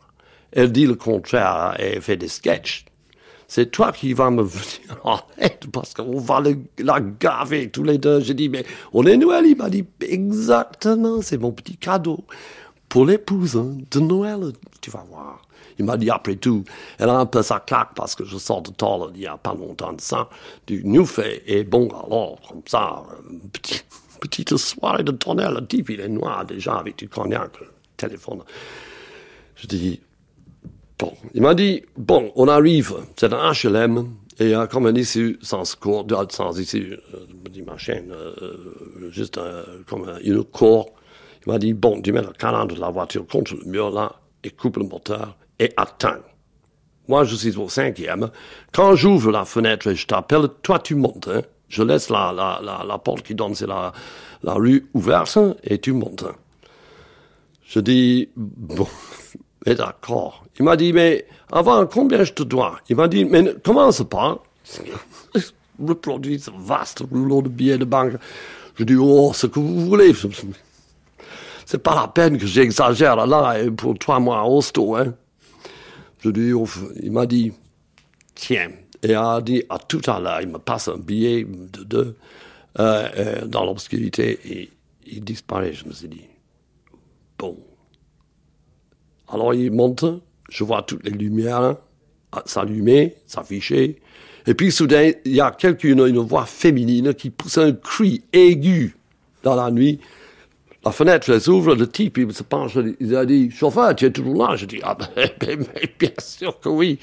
S6: elle dit le contraire et fait des sketchs, c'est toi qui vas me [laughs] venir en aide parce qu'on va la gaver tous les deux. J'ai dit, mais on est Noël. Il m'a dit, exactement, c'est mon petit cadeau pour l'épouse de Noël. Tu vas voir. Il m'a dit, après tout, elle a un peu sa claque parce que je sors de tort il n'y a pas longtemps de ça, du Newfait. Et bon, alors, comme ça, petit, petite soirée de tonnerre, le type, il est noir déjà avec du cognac, le téléphone. Je dis, Bon, il m'a dit, bon, on arrive, c'est un HLM, et a comme un issue sans secours, sans issue, euh, dit ma chaîne, euh, juste comme une cour. Il m'a dit, bon, tu mets le calandre de la voiture contre le mur là, et coupe le moteur, et attends. Moi, je suis au cinquième. Quand j'ouvre la fenêtre et je t'appelle, toi, tu montes. Hein. Je laisse la, la, la, la, porte qui donne sur la, la rue ouverte et tu montes. Je dis, bon, [laughs] mais d'accord. Il m'a dit, mais avant, combien je te dois? Il m'a dit, mais ne commence pas. [laughs] Reproduit ce vaste rouleau de billets de banque. Je dis, oh, ce que vous voulez. [laughs] C'est pas la peine que j'exagère là pour trois mois à hosto. Hein. Je dis, oh, il m'a dit, tiens. Et a dit, à tout à l'heure, il me passe un billet de deux euh, euh, dans l'obscurité et il disparaît. Je me suis dit, bon. Alors il monte, je vois toutes les lumières s'allumer, s'afficher. Et puis soudain, il y a quelqu'une, une voix féminine qui pousse un cri aigu dans la nuit. La fenêtre s'ouvre, le type il se penche, il a dit, chauffeur, tu es toujours là? Je dis, ah [laughs] ben, bien sûr que oui.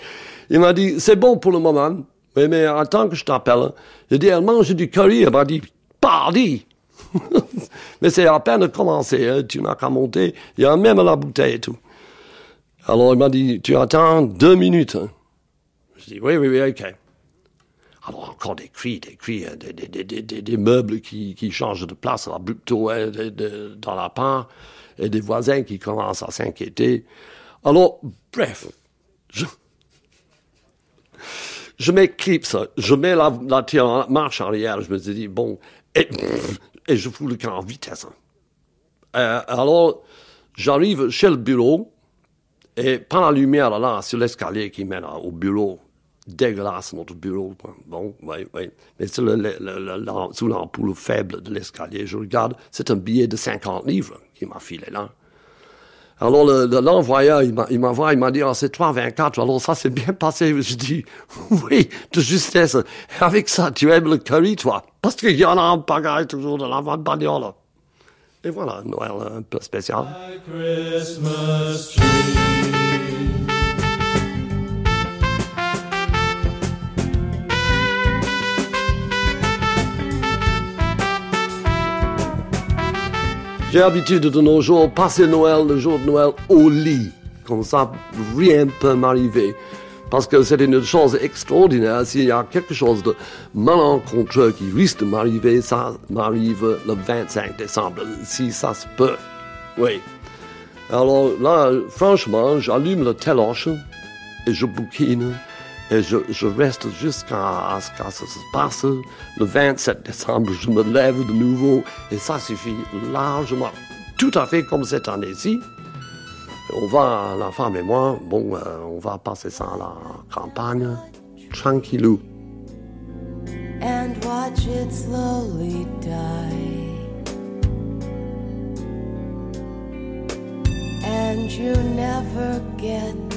S6: Il m'a dit, c'est bon pour le moment, mais, mais attends que je t'appelle. J'ai dit, elle mange du curry. Elle m'a dit, pardi [laughs] Mais c'est à peine commencé, hein. tu n'as qu'à monter. Il y a même la bouteille et tout. Alors il m'a dit, tu attends deux minutes. Hein. Je dis, oui, oui, oui, ok. Alors encore des cris, des cris, hein, des, meubles qui, changent de place hein, dans la part, et des voisins qui commencent à s'inquiéter. Alors, bref, je, je m'éclipse, je mets la, marche arrière, je me dit, bon, et, et je fous le camp en vitesse. Euh, alors, j'arrive chez le bureau, et par la lumière, là, sur l'escalier qui mène au bureau, dégueulasse notre bureau. Bon, oui, oui. Mais sous, l'ampoule faible de l'escalier, je regarde, c'est un billet de 50 livres qui m'a filé là. Alors l'envoyeur, il m'envoie, il m'a dit, oh, c'est 3,24. Alors ça s'est bien passé. Je dis, [laughs] oui, de justesse. avec ça, tu aimes le curry, toi? Parce qu'il y en a un pagaille toujours dans la vente bagnole. Et voilà, Noël un peu spécial. J'ai l'habitude de nos jours passer Noël, le jour de Noël, au lit. Comme ça, rien ne peut m'arriver parce que c'est une chose extraordinaire. S'il y a quelque chose de malencontreux qui risque de m'arriver, ça m'arrive le 25 décembre, si ça se peut. Oui. Alors là, franchement, j'allume le téloche et je bouquine et je, reste jusqu'à ce que ça se passe. Le 27 décembre, je me lève de nouveau et ça suffit largement. Tout à fait comme cette année-ci. On va, la femme et moi, bon, euh, on va passer ça à la campagne, tranquillou. And watch it slowly die. And you never get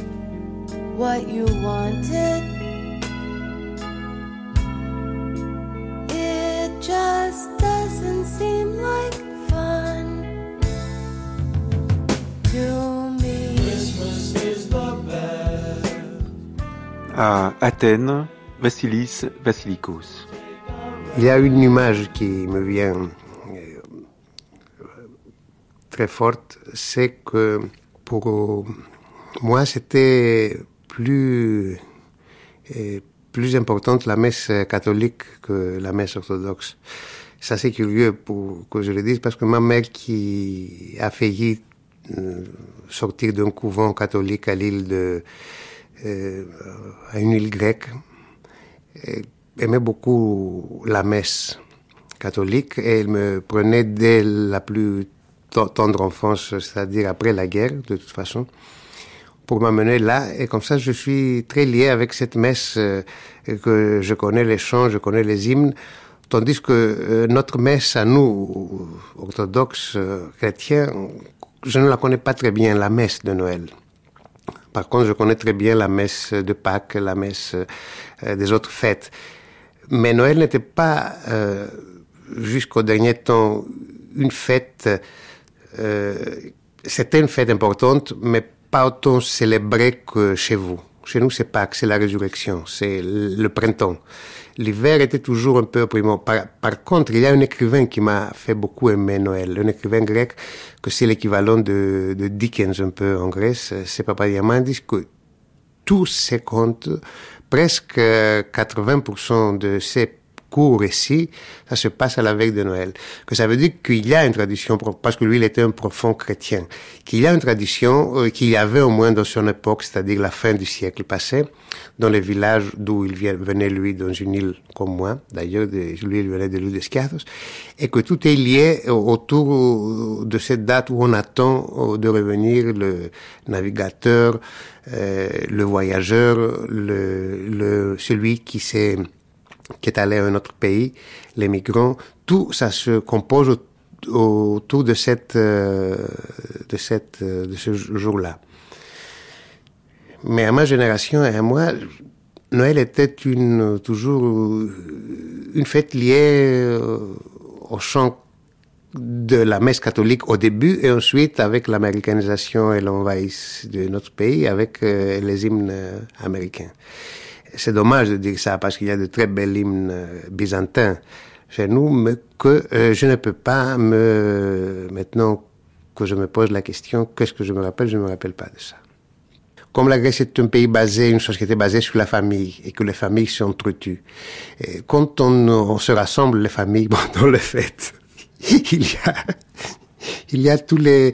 S3: à Athènes, Vassilis Vassilikos.
S7: Il y a une image qui me vient euh, très forte, c'est que pour moi c'était plus, euh, plus importante la messe catholique que la messe orthodoxe. C'est assez curieux pour que je le dise parce que ma mère qui a failli euh, sortir d'un couvent catholique à l'île de, à une île grecque, aimait beaucoup la messe catholique et il me prenait dès la plus tendre enfance, c'est-à-dire après la guerre, de toute façon, pour m'amener là. Et comme ça, je suis très lié avec cette messe euh, que je connais les chants, je connais les hymnes, tandis que euh, notre messe à nous, orthodoxes euh, chrétiens, je ne la connais pas très bien, la messe de Noël. Par contre, je connais très bien la messe de Pâques, la messe des autres fêtes. Mais Noël n'était pas, jusqu'au dernier temps, une fête. C'était une fête importante, mais pas autant célébrée que chez vous. Chez nous, c'est Pâques, c'est la résurrection, c'est le printemps. L'hiver était toujours un peu opprimant. Par, contre, il y a un écrivain qui m'a fait beaucoup aimer Noël, un écrivain grec que c'est l'équivalent de, Dickens un peu en Grèce, c'est Papadiamandis, que tous ses contes presque 80% de ces courts récits, ça se passe à la veille de Noël. Que ça veut dire qu'il y a une tradition, parce que lui, il était un profond chrétien, qu'il y a une tradition euh, qu'il y avait au moins dans son époque, c'est-à-dire la fin du siècle passé, dans les villages d'où il venait, lui, dans une île comme moi, d'ailleurs, lui, il venait de l'île d'Escardos, et que tout est lié autour de cette date où on attend de revenir le navigateur, euh, le voyageur, le, le, celui qui s'est qui est allé à un autre pays, les migrants, tout ça se compose autour de cette, euh, de cette, euh, de ce jour-là. Mais à ma génération et à moi, Noël était une, toujours une fête liée au chant de la messe catholique au début et ensuite avec l'américanisation et l'envahissement de notre pays avec euh, les hymnes américains. C'est dommage de dire ça parce qu'il y a de très belles hymnes euh, byzantins chez nous, mais que euh, je ne peux pas me maintenant que je me pose la question qu'est-ce que je me rappelle, je ne me rappelle pas de ça. Comme la Grèce est un pays basé, une société basée sur la famille et que les familles s'entretuent, quand on, on, se rassemble les familles [laughs] pendant les fêtes, [laughs] il y a, il y a tous les,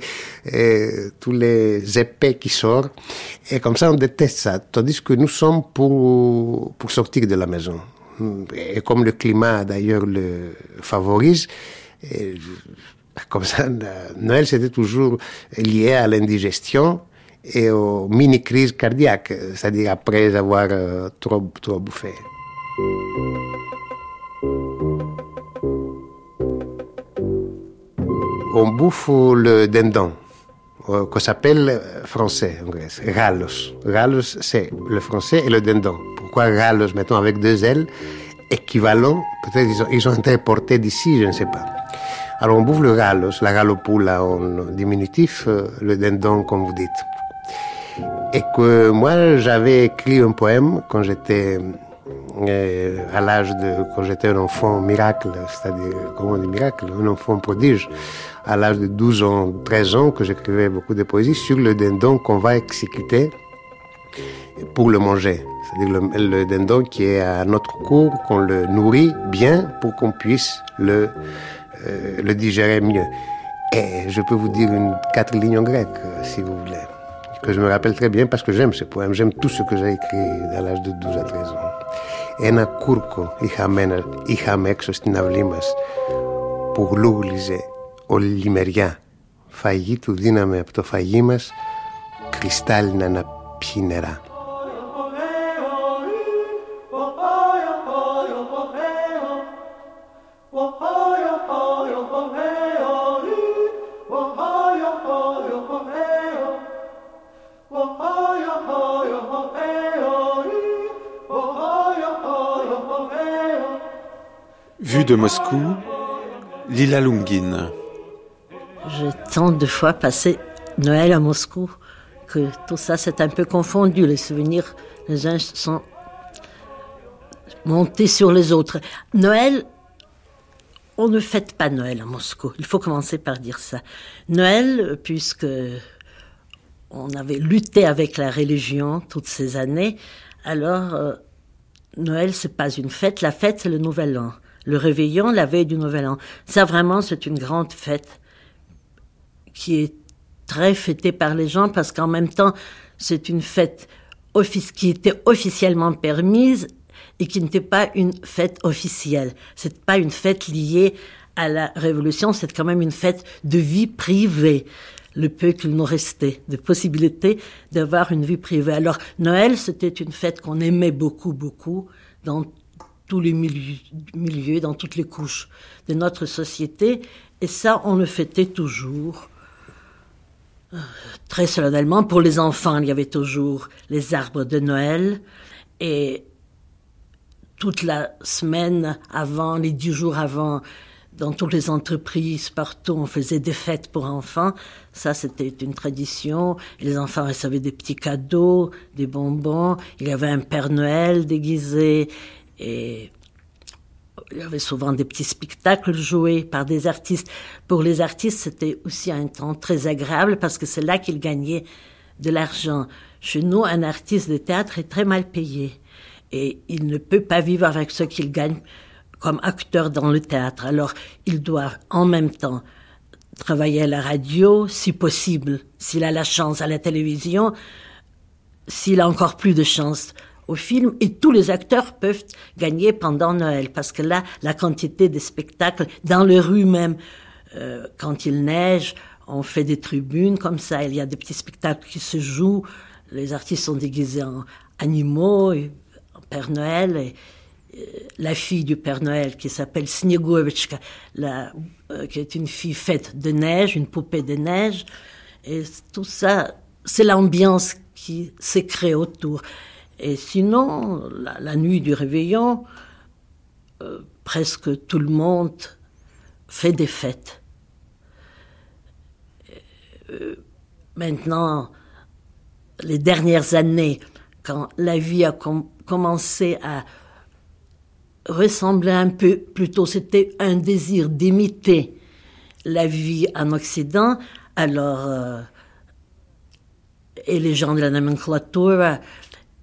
S7: euh, tous les épais qui sortent. Et comme ça, on déteste ça. Tandis que nous sommes pour, pour sortir de la maison. Et comme le climat, d'ailleurs, le favorise, comme ça, Noël, c'était toujours lié à l'indigestion et aux mini-crises cardiaques, c'est-à-dire après avoir euh, trop, trop bouffé. On bouffe le dindon, euh, qu'on s'appelle euh, français en Grèce, rallos. Rallos, c'est le français et le dindon. Pourquoi rallos, mettons avec deux L, équivalent, peut-être ils ont, été importés d'ici, je ne sais pas. Alors on bouffe le rallos, la ralopula en diminutif, euh, le dindon comme vous dites. Et que moi j'avais écrit un poème quand j'étais à l'âge de quand j'étais un enfant miracle, c'est-à-dire comment on dit miracle, un enfant prodige à l'âge de 12 ans, 13 ans, que j'écrivais beaucoup de poésie sur le dindon qu'on va exécuter pour le manger. C'est-à-dire le, dindon qui est à notre cours, qu'on le nourrit bien pour qu'on puisse le, euh, le digérer mieux. Et je peux vous dire une quatre lignes en grec, euh, si vous voulez, que je me rappelle très bien parce que j'aime ce poème, j'aime tout ce que j'ai écrit à l'âge de 12 à 13 ans. Ένα κούρκο είχαμε, είχαμε έξω στην αυλή μας που γλούγλιζε ολιμεριά. Φαγή του δίναμε από το φαγί μας κρυστάλλινα να πιει νερά.
S3: Vue de Moscou, Lila Lungin.
S8: J'ai tant de fois passé Noël à Moscou que tout ça c'est un peu confondu. Les souvenirs, les uns sont montés sur les autres. Noël, on ne fête pas Noël à Moscou. Il faut commencer par dire ça. Noël, puisque on avait lutté avec la religion toutes ces années, alors euh, Noël c'est pas une fête. La fête c'est le Nouvel An. Le réveillon, la veille du Nouvel An. Ça vraiment c'est une grande fête qui est très fêtée par les gens parce qu'en même temps c'est une fête qui était officiellement permise et qui n'était pas une fête officielle. C'est pas une fête liée à la révolution, c'est quand même une fête de vie privée. Le peu qu'il nous restait de possibilité d'avoir une vie privée. Alors Noël, c'était une fête qu'on aimait beaucoup, beaucoup dans tous les milieux, dans toutes les couches de notre société. Et ça, on le fêtait toujours très solennellement. Pour les enfants, il y avait toujours les arbres de Noël. Et toute la semaine avant, les dix jours avant, dans toutes les entreprises, partout, on faisait des fêtes pour enfants. Ça, c'était une tradition. Les enfants recevaient des petits cadeaux, des bonbons. Il y avait un Père Noël déguisé. Et il y avait souvent des petits spectacles joués par des artistes. Pour les artistes, c'était aussi un temps très agréable parce que c'est là qu'ils gagnaient de l'argent. Chez nous, un artiste de théâtre est très mal payé et il ne peut pas vivre avec ce qu'il gagne comme acteur dans le théâtre. Alors, il doit en même temps travailler à la radio, si possible, s'il a la chance à la télévision, s'il a encore plus de chance au film, et tous les acteurs peuvent gagner pendant Noël, parce que là, la quantité de spectacles, dans les rues même, euh, quand il neige, on fait des tribunes comme ça, il y a des petits spectacles qui se jouent, les artistes sont déguisés en animaux, Père Noël et euh, la fille du Père Noël qui s'appelle Sniegovichka, la, euh, qui est une fille faite de neige, une poupée de neige. Et tout ça, c'est l'ambiance qui s'est créée autour. Et sinon, la, nuit du réveillon, euh, presque tout le monde fait des fêtes. maintenant, les dernières années, quand la vie a commencé à ressembler un peu, plutôt c'était un désir d'imiter la vie en Occident, alors, euh, et les gens de la nomenclature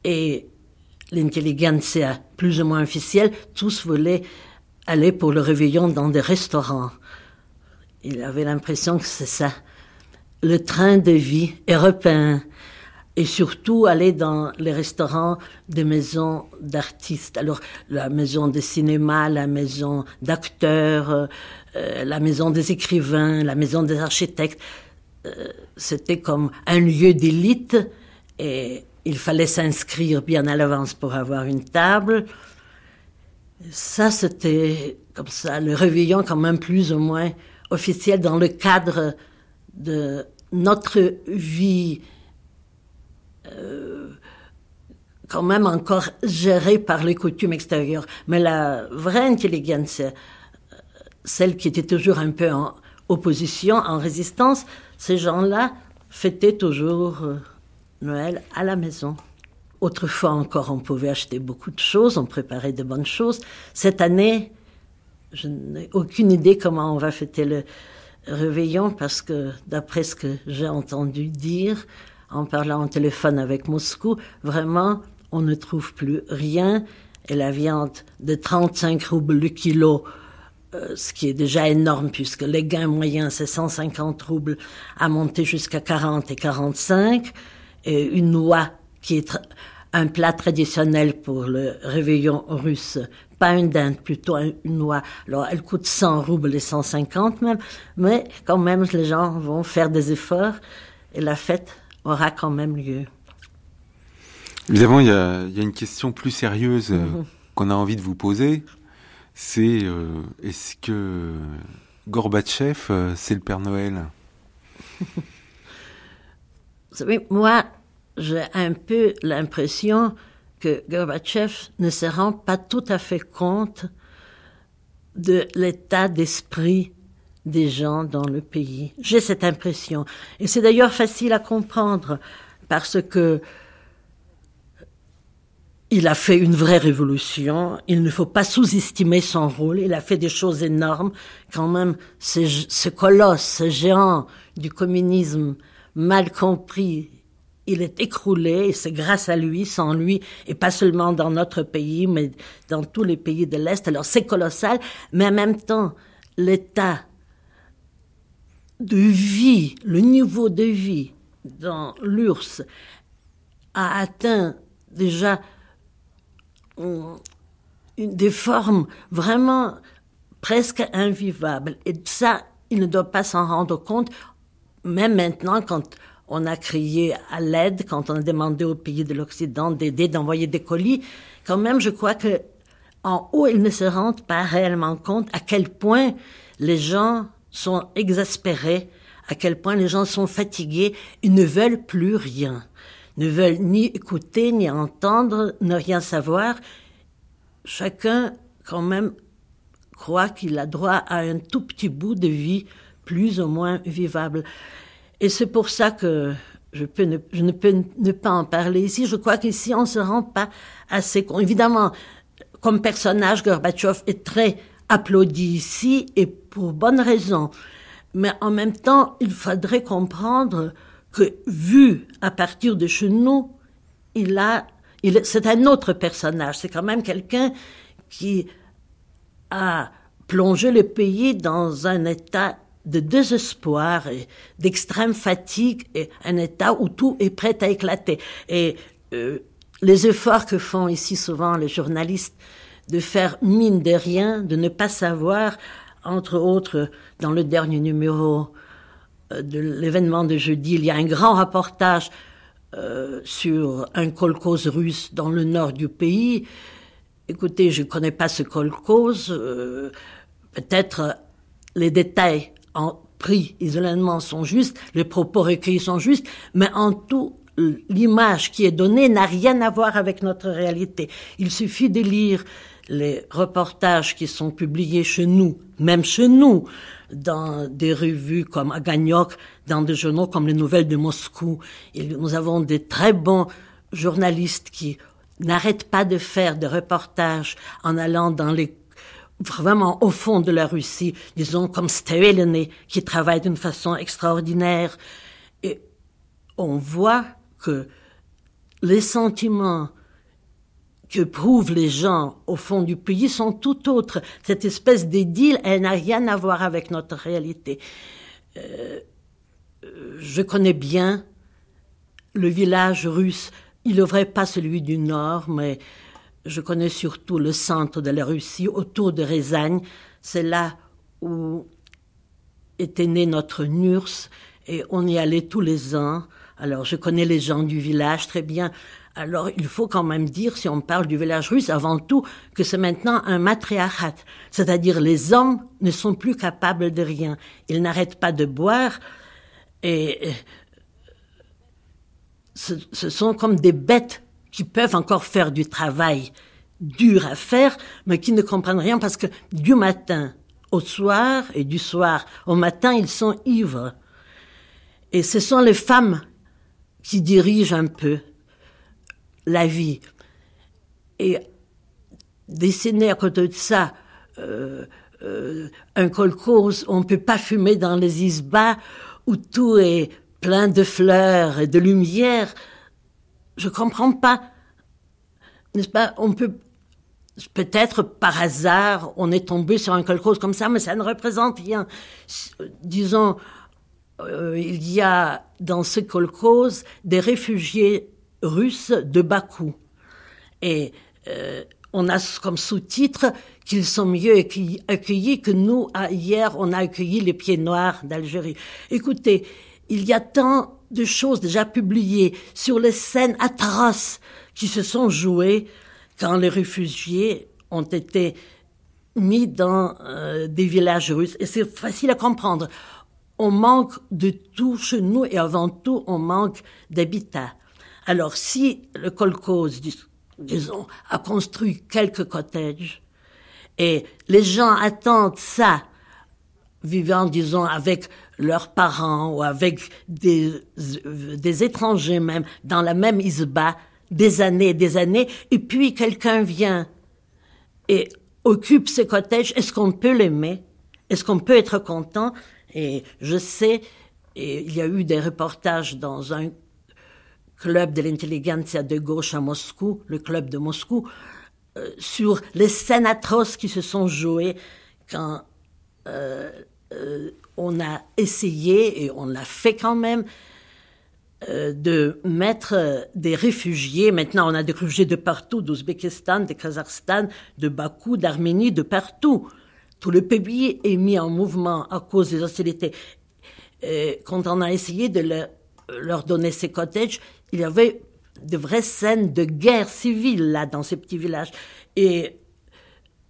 S8: et l'intelligentsia plus ou moins officielle, tous voulaient aller pour le réveillon dans des restaurants. Il avait l'impression que c'est ça, le train de vie européen et surtout aller dans les restaurants des maisons d'artistes. Alors la maison de cinéma, la maison d'acteurs, euh, la maison des écrivains, la maison des architectes, euh, c'était comme un lieu d'élite et il fallait s'inscrire bien à l'avance pour avoir une table. Ça, c'était comme ça, le réveillon quand même plus ou moins officiel dans le cadre de notre vie euh, quand même encore géré par les coutumes extérieures. Mais la vraie intelligence, euh, celle qui était toujours un peu en opposition, en résistance, ces gens-là fêtaient toujours euh, Noël à la maison. Autrefois encore, on pouvait acheter beaucoup de choses, on préparait de bonnes choses. Cette année, je n'ai aucune idée comment on va fêter le réveillon parce que, d'après ce que j'ai entendu dire, en parlant au téléphone avec Moscou, vraiment, on ne trouve plus rien. Et la viande de 35 roubles le kilo, euh, ce qui est déjà énorme puisque les gains moyens c'est 150 roubles, a monté jusqu'à 40 et 45. Et une noix qui est un plat traditionnel pour le réveillon russe, pas une dinde, plutôt une noix. Alors elle coûte 100 roubles et 150 même, mais quand même les gens vont faire des efforts et la fête aura quand même lieu.
S3: Évidemment, il y a, une question plus sérieuse euh, mhm. qu'on a envie de vous poser. C'est euh, est-ce que Gorbatchev, euh, c'est le Père Noël? [laughs]
S8: Vous savez, moi, j'ai un peu l'impression que Gorbatchev ne se rend pas tout à fait compte de l'état d'esprit des gens dans le pays. J'ai cette impression. Et c'est d'ailleurs facile à comprendre parce que il a fait une vraie révolution. Il ne faut pas sous-estimer son rôle. Il a fait des choses énormes. Quand même, ce, ce colosse, ce géant du communisme mal compris, il est écroulé et c'est grâce à lui, sans lui, et pas seulement dans notre pays, mais dans tous les pays de l'Est. Alors c'est colossal, mais en même temps, l'état de vie, le niveau de vie dans l'URSS a atteint déjà une, des formes vraiment presque invivables. Et ça, il ne doit pas s'en rendre compte, même maintenant quand on a crié à l'aide, quand on a demandé aux pays de l'Occident d'aider, d'envoyer des colis. Quand même, je crois que en haut, ils ne se rendent pas réellement compte à quel point les gens sont exaspérés, à quel point les gens sont fatigués, ils ne veulent plus rien ne veulent ni écouter, ni entendre, ne rien savoir. Chacun, quand même, croit qu'il a droit à un tout petit bout de vie plus ou moins vivable. Et c'est pour ça que je, peux ne, je ne peux ne pas en parler ici. Je crois qu'ici, on ne se rend pas assez compte. Évidemment, comme personnage, Gorbatchev est très applaudi ici et pour bonne raison. Mais en même temps, il faudrait comprendre que vu à partir de chez nous, il a, il, c'est un autre personnage. C'est quand même quelqu'un qui a plongé le pays dans un état de désespoir et d'extrême fatigue et un état où tout est prêt à éclater. Et euh, les efforts que font ici souvent les journalistes de faire mine de rien, de ne pas savoir, entre autres dans le dernier numéro euh, de l'événement de jeudi, il y a un grand reportage euh, sur un kolkhoz russe dans le nord du pays. Écoutez, je ne connais pas ce kolkhoz. Peut-être les détails en pris isolément sont justes, les propos recueillis sont justes, mais en tout, l'image qui est donnée n'a rien à voir avec notre réalité. Il suffit de lire les reportages qui sont publiés chez nous, même chez nous, dans des revues comme Aganyok, dans des journaux comme les Nouvelles de Moscou. Nous avons des très bons journalistes qui n'arrêtent pas de faire des reportages en allant dans les vraiment au fond de la Russie, disons comme Stevelny, qui travaille d'une façon extraordinaire. Et on voit que les sentiments que prouvent les gens au fond du pays sont tout autres. Cette espèce d'idylle, elle n'a rien à voir avec notre réalité. Euh, je connais bien le village russe. Il ne vrai pas celui du nord, mais je connais surtout le centre de la Russie, autour de Rézagne. C'est là où était né notre NURS et on y allait tous les ans. Alors je connais les gens du village très bien. Alors, il faut quand même dire, si on parle du village russe, avant tout, que c'est maintenant un matriarcat. C'est-à-dire, les hommes ne sont plus capables de rien. Ils n'arrêtent pas de boire et ce, sont comme des bêtes qui peuvent encore faire du travail dur à faire, mais qui ne comprennent rien parce que du matin au soir et du soir au matin, ils sont ivres. Et ce sont les femmes qui dirigent un peu la vie. Et dessiner à côté de ça euh, euh, un kolkhoz, on ne peut pas fumer dans les isbas où tout est plein de fleurs et de lumière. Je comprends pas. N'est-ce pas? On peut peut-être par hasard, on est tombé sur un kolkhoz comme ça, mais ça ne représente rien. Disons, euh, il y a dans ce kolkhoz des réfugiés russe de Bakou. Et euh, on a comme sous-titre qu'ils sont mieux accueillis que nous, hier, on a accueilli les pieds noirs d'Algérie. Écoutez, il y a tant de choses déjà publiées sur les scènes atroces qui se sont jouées quand les réfugiés ont été mis dans euh, des villages russes. Et c'est facile à comprendre. On manque de tout chez nous et avant tout, on manque d'habitat. Alors, si le kolkhoz, disons, a construit quelques cottages, et les gens attendent ça, vivant, disons, avec leurs parents ou avec des, des étrangers même dans la même isba des années et des années, et puis quelqu'un vient et occupe ces cottages, est-ce qu'on peut l'aimer? Est-ce qu'on peut être content? Et je sais, et il y a eu des reportages dans un club de l'intelligentsia de gauche à Moscou, le club de Moscou, euh, sur les scènes atroces qui se sont jouées quand euh, euh, on a essayé, et on l'a fait quand même, euh, de mettre des réfugiés. Maintenant, on a des réfugiés de partout, d'Ouzbékistan, de Kazakhstan, de Bakou, d'Arménie, de partout. Tout le pays est mis en mouvement à cause des hostilités. Quand on a essayé de leur donner ces cottages, il y avait de vraies scènes de guerre civile là dans ces petits villages. Et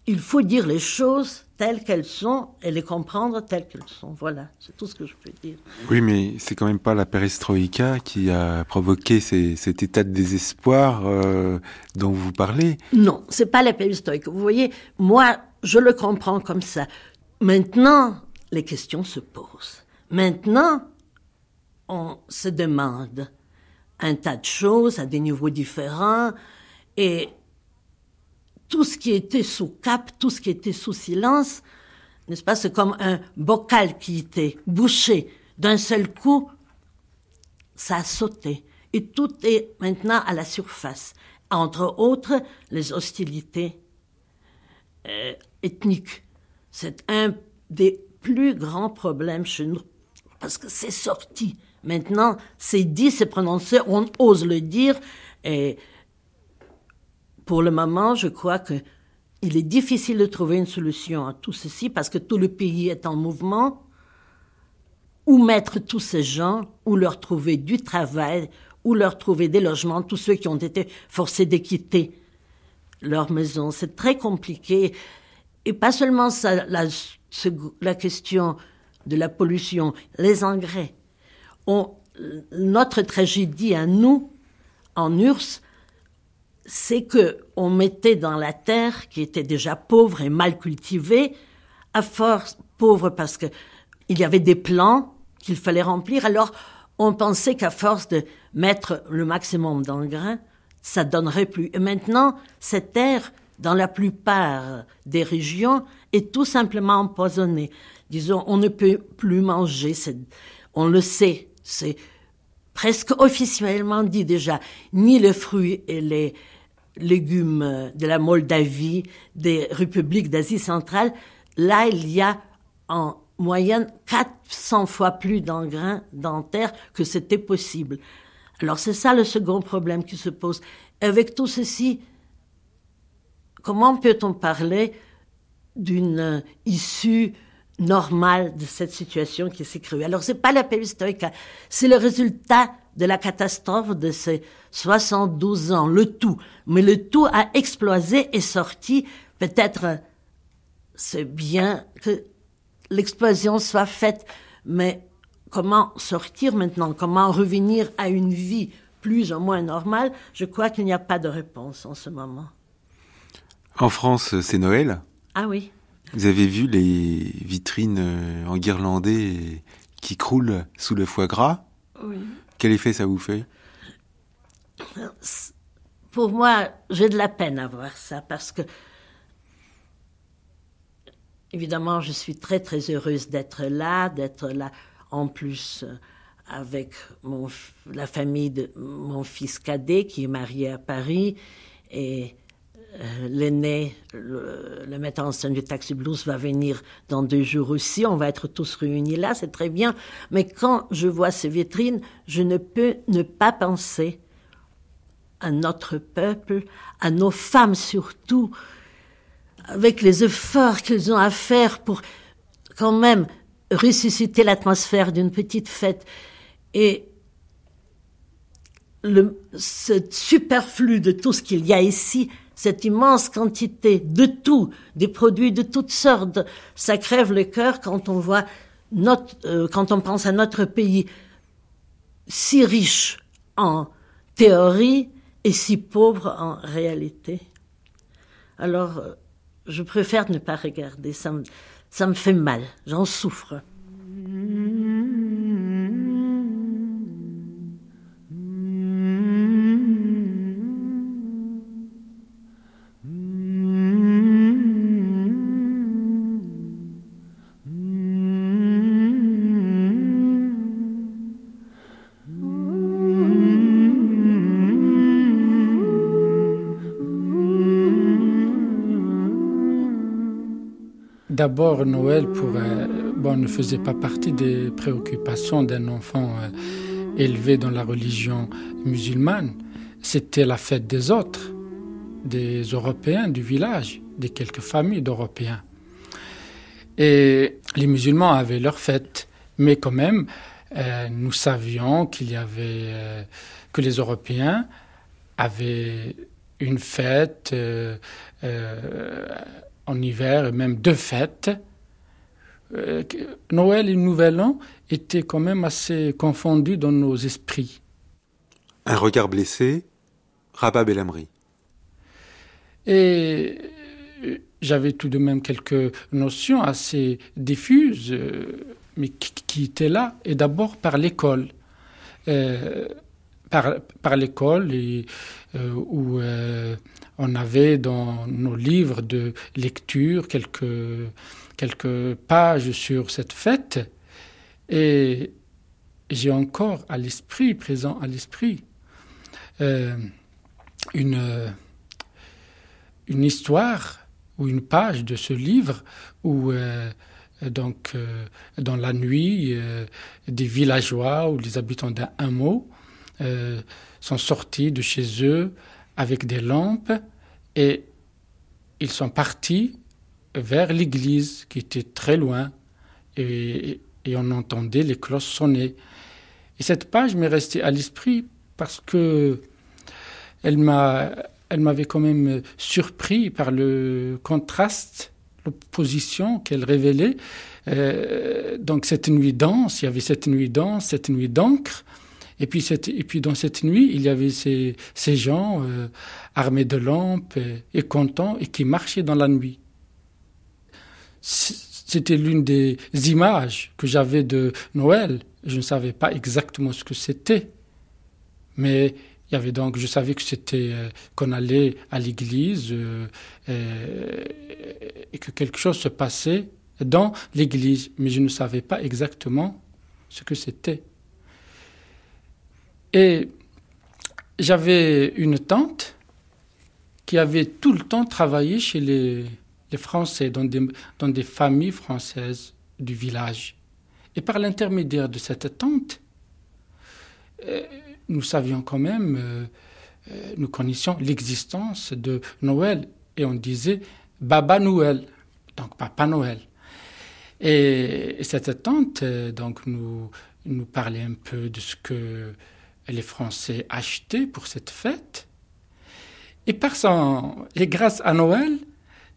S8: il faut dire les choses telles qu'elles sont et les comprendre telles qu'elles sont. Voilà, c'est tout ce que je peux dire.
S3: Oui, mais c'est quand même pas la perestroïka qui a provoqué ces, cet état de désespoir euh, dont vous parlez.
S8: Non, c'est pas la perestroïka. Vous voyez, moi, je le comprends comme ça. Maintenant, les questions se posent. Maintenant, on se demande un tas de choses à des niveaux différents et tout ce qui était sous cap, tout ce qui était sous silence, n'est-ce pas, c'est comme un bocal qui était bouché d'un seul coup, ça a sauté. Et tout est maintenant à la surface. Entre autres, les hostilités euh, ethniques. C'est un des plus grands problèmes chez nous, parce que c'est sorti. Maintenant, c'est dit, c'est prononcé, on ose le dire, et pour le moment, je crois que il est difficile de trouver une solution à tout ceci parce que tout le pays est en mouvement. Où mettre tous ces gens, où leur trouver du travail, où leur trouver des logements, tous ceux qui ont été forcés de quitter leur maison. C'est très compliqué. Et pas seulement la, question de la pollution, les engrais. Notre tragédie à nous, en URSS, c'est que on mettait dans la terre qui était déjà pauvre et mal cultivée, à force pauvre parce que il y avait des plans qu'il fallait remplir. Alors on pensait qu'à force de mettre le maximum d'engrais, ça donnerait plus. Et maintenant, cette terre, dans la plupart des régions, est tout simplement empoisonnée. Disons, on ne peut plus manger. On le sait. C'est presque officiellement dit déjà. Ni les fruits et les légumes de la Moldavie, des républiques d'Asie centrale, là, il y a en moyenne 400 fois plus d'engrais terre que c'était possible. Alors c'est ça le second problème qui se pose. Avec tout ceci, comment peut-on parler d'une issue normale de cette situation qui s'est créée? Alors c'est pas la perestroïka, c'est le résultat de la catastrophe de ces 72 ans, le tout. Mais le tout a explosé et sorti. Peut-être c'est bien que l'explosion soit faite, mais comment sortir maintenant? Comment revenir à une vie plus ou moins normale? Je crois qu'il n'y a pas de réponse en ce moment.
S3: En France, c'est Noël
S8: Ah oui.
S3: Vous avez vu les vitrines euh, enguirlandées qui croulent sous le foie gras?
S8: Oui.
S3: Quel effet ça vous fait?
S8: Pour moi, j'ai de la peine à voir ça parce que, évidemment, je suis très très heureuse d'être là, d'être là en plus euh, avec la famille de mon fils cadet qui est marié à Paris et l'aîné, le, le, metteur en scène du Taxi Blues, va venir dans deux jours aussi. On va être tous réunis là, c'est très bien. Mais quand je vois ces vitrines, je ne peux ne pas penser à notre peuple, à nos femmes surtout, avec les efforts qu'ils ont à faire pour quand même ressusciter l'atmosphère d'une petite fête. Et le, ce superflu de tout ce qu'il y a ici, cette immense quantité de tout, des produits de toutes sortes, ça crève le cœur quand on voit notre, euh, quand on pense à notre pays si riche en théorie et si pauvre en réalité. Alors, euh, je préfère ne pas regarder, ça me, ça me fait mal, j'en souffre.
S9: D'abord, Noël bon, ne faisait pas partie des préoccupations d'un enfant élevé dans la religion musulmane. C'était la fête des autres, des Européens du village, des quelques familles d'Européens. Et les musulmans avaient leur fête, mais quand même, euh, nous savions euh, que les Européens avaient une fête euh, en hiver et même deux fêtes. Noël et Nouvel An étaient quand même assez confondus dans nos esprits.
S3: Un regard blessé, Rabat Bellamri.
S9: Et j'avais tout de même quelques notions assez diffuses, euh, mais qui, étaient là, et d'abord par l'école. Euh, par, par l'école euh, où on avait dans nos livres de lecture quelques, quelques pages sur cette fête. Et j'ai encore à l'esprit, présent à l'esprit, une, une histoire ou une page de ce livre où euh, donc euh, dans la nuit euh, des villageois ou les habitants d'un hameau sont sortis de chez eux avec des lampes et ils sont partis vers l'église qui était très loin et, on entendait les cloches sonner. Et cette page m'est restée à l'esprit parce que elle m'a elle m'avait quand même surpris par le contraste, l'opposition qu'elle révélait. Euh, donc cette nuit dense, il y avait cette nuit dense, cette nuit d'encre. Et puis, dans cette nuit, il y avait ces, gens euh, armés de lampes et, contents et qui marchaient dans la nuit. C'était l'une des images que j'avais de Noël. Je ne savais pas exactement ce que c'était. Mais il y avait donc, je savais que c'était euh, qu'on allait à l'église euh, et que quelque chose se passait dans l'église, mais je ne savais pas exactement ce que c'était. Et j'avais une tante qui avait tout le temps travaillé chez les, Français, dans des, familles françaises du village. Et par l'intermédiaire de cette tante, nous savions quand même, euh, euh, nous connaissions l'existence de Noël et on disait Baba Noël, donc Papa Noël. Et, cette tante euh, donc nous parlait un peu de ce que les Français achetaient pour cette fête. Et, et grâce à Noël,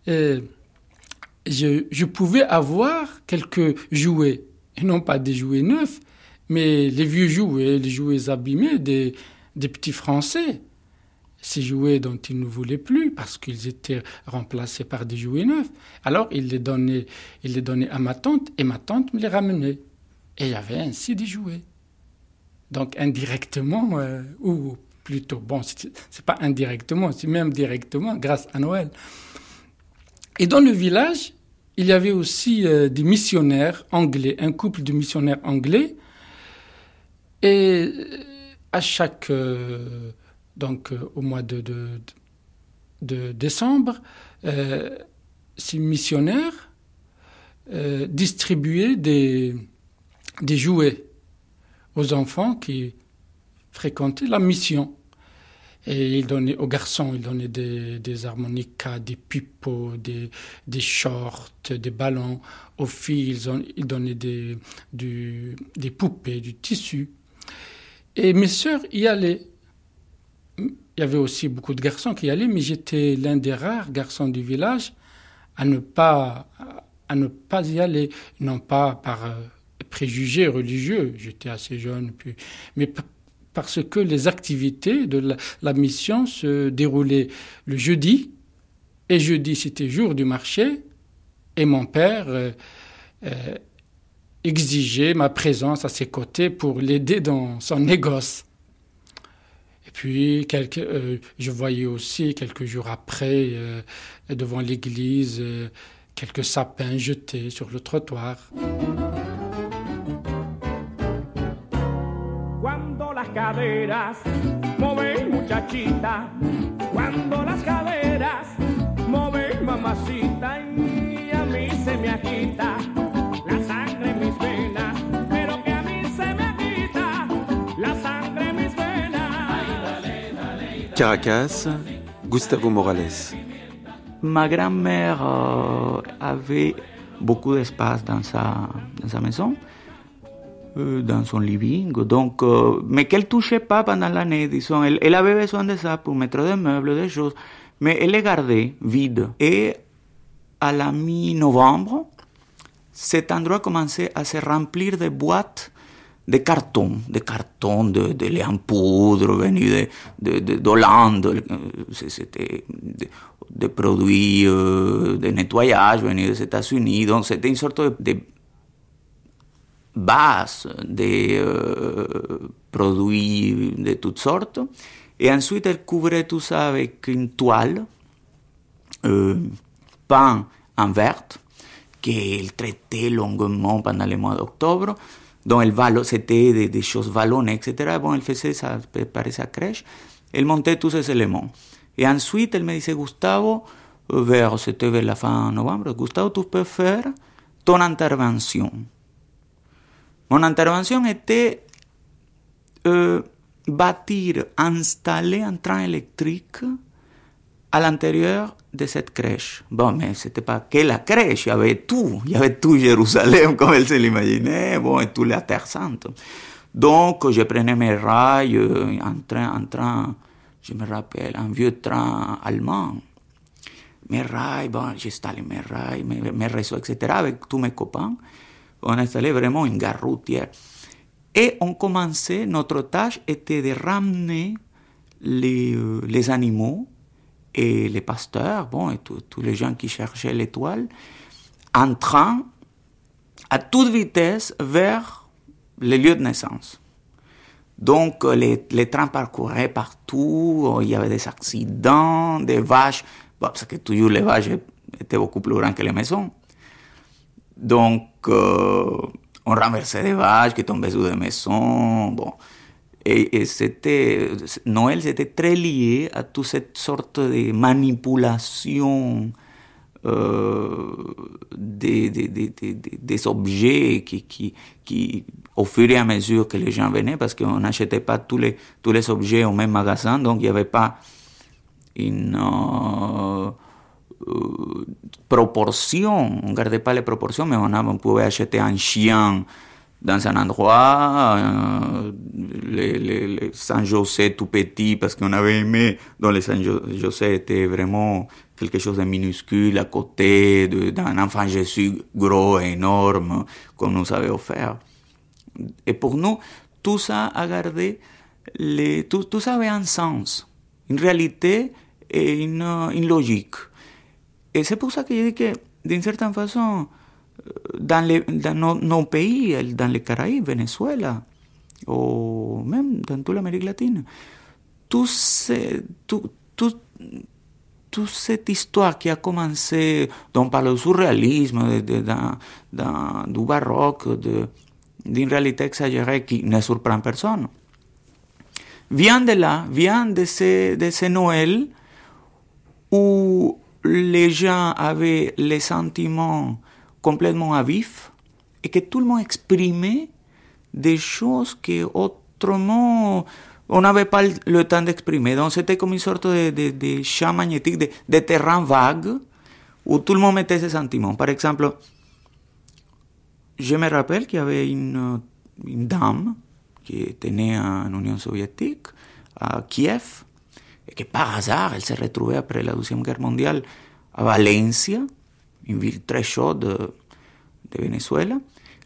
S9: je, je, pouvais avoir quelques jouets, et non pas des jouets neufs, mais les vieux jouets, les jouets abîmés des, petits Français, ces jouets dont ils ne voulaient plus parce qu'ils étaient remplacés par des jouets neufs. Alors il les donnait, il les à ma tante et ma tante me les ramenait. Et il y avait ainsi des jouets. Donc indirectement, euh, ou plutôt, bon, c'est pas indirectement, c'est même directement grâce à Noël. Et dans le village, il y avait aussi euh, des missionnaires anglais, un couple de missionnaires anglais et à chaque, euh, donc euh, au mois de, de, décembre, euh, ces missionnaires distribuaient des, des jouets aux enfants qui fréquentaient la mission. Et ils donnaient aux garçons, ils donnaient des, harmonicas, des pipeaux, des, des shorts, des ballons. Aux filles, ils donnaient des, du, des poupées, du tissu. Et mes sœurs y allaient. Il y avait aussi beaucoup de garçons qui y allaient, mais j'étais l'un des rares garçons du village à ne pas, à ne pas y aller, non pas par euh, préjugés religieux, j'étais assez jeune, puis, mais parce que les activités de la, mission se déroulaient le jeudi, et jeudi c'était jour du marché, et mon père euh, euh, exigeait ma présence à ses côtés pour l'aider dans son négoce. Et puis, euh, je voyais aussi quelques jours après, devant l'église, quelques sapins jetés sur le trottoir. Las caderas moven muchachita, cuando las caderas moven mamacita y a mí se
S3: Caracas, Gustavo Morales.
S10: Ma grand-mère euh, avait beaucoup d'espace dans sa, dans sa maison, euh, dans son living, donc, euh, mais qu'elle touchait pas pendant l'année, disons. Elle, elle, avait besoin de ça pour mettre des meubles, des choses, mais elle les gardait vides. Et à la mi-novembre, cet endroit commençait à se remplir de boîtes de carton, de carton, de, de lait en poudre venu de, de, d'Hollande, c'était des produits euh, de nettoyage venus des États-Unis. Donc c'était une sorte de, base de euh, produits de toutes sortes. Et ensuite, tout ça avec une toile euh, peinte en vert qu'elle traitait longuement pendant le mois d'octobre. Valo, c'était des, des, choses vallonnées, etc. Bon, elle faisait ça, préparait sa crèche. Elle montait tous ces éléments. Et ensuite, elle me disait, Gustavo, vers, c'était vers la fin novembre, Gustavo, tu peux faire ton intervention. Mon intervention était euh, bâtir, installer un train électrique à l'intérieur de cette crèche. Bon, mais c'était pas que la crèche, il y avait tout. Il y avait tout Jérusalem [laughs] comme elle se l'imaginait, bon, et tout la Terre Sainte. Donc, je prenais mes rails, un train, un train, je me rappelle, un vieux train allemand. Mes rails, bon, j'installais mes rails, mes, mes réseaux, etc., avec tous mes copains. On installait vraiment une gare routière. Et on commençait, notre tâche était de ramener les, euh, animaux et les pasteurs, bon, et tous les gens qui cherchaient l'étoile, en train, à toute vitesse, vers les lieux de naissance. Donc, les, les trains parcouraient partout, il y avait des accidents, des vaches, parce que toujours les vaches étaient beaucoup plus grandes que les maisons. Donc, euh, on renversait des vaches qui tombaient sur des maisons, bon. Et, Noël, c'était très lié à toute cette sorte de manipulation euh, des, objets qui, qui, qui, au fur et à mesure que les gens venaient, parce qu'on n'achetait pas tous les, tous les objets au même magasin, donc il n'y avait pas une euh, proportion, on gardait pas les proportions, mais on, a, on pouvait acheter un chien dans un endroit, euh, les, les, les San José tout petit, parce qu'on avait aimé, dans les San José était vraiment quelque chose de minuscule à côté d'un enfant Jésus gros et énorme qu'on nous avait offert. Et pour nous, tout ça a gardé, les, tout, tout ça avait un sens, une réalité et une logique. Pour ça que je dis que, d'une certaine façon, dans, les, dans nos, nos, pays, dans Venezuela, ou même dans toute l'Amérique latine, tout, ce, tout, tout, toute cette histoire qui a commencé, dont on parle du surréalisme, de, de, dans, dans, du baroque, d'une réalité exagérée qui ne surprend personne, vient de là, vient de ce, de ce Noël où les gens avaient les sentiments complètement à vif et que tout le monde exprimait des choses que autrement on n'avait pas le temps d'exprimer. Donc c'était comme une sorte de, champ magnétique, de, terrain vague, où tout le monde mettait ses sentiments. Par exemple, je me rappelle qu'il y avait une, dame qui était née en Union soviétique, à Kiev, que par hasard, elle s'est retrouvée après la Deuxième Guerre mondiale à Valencia, une ville très chaude de, Venezuela.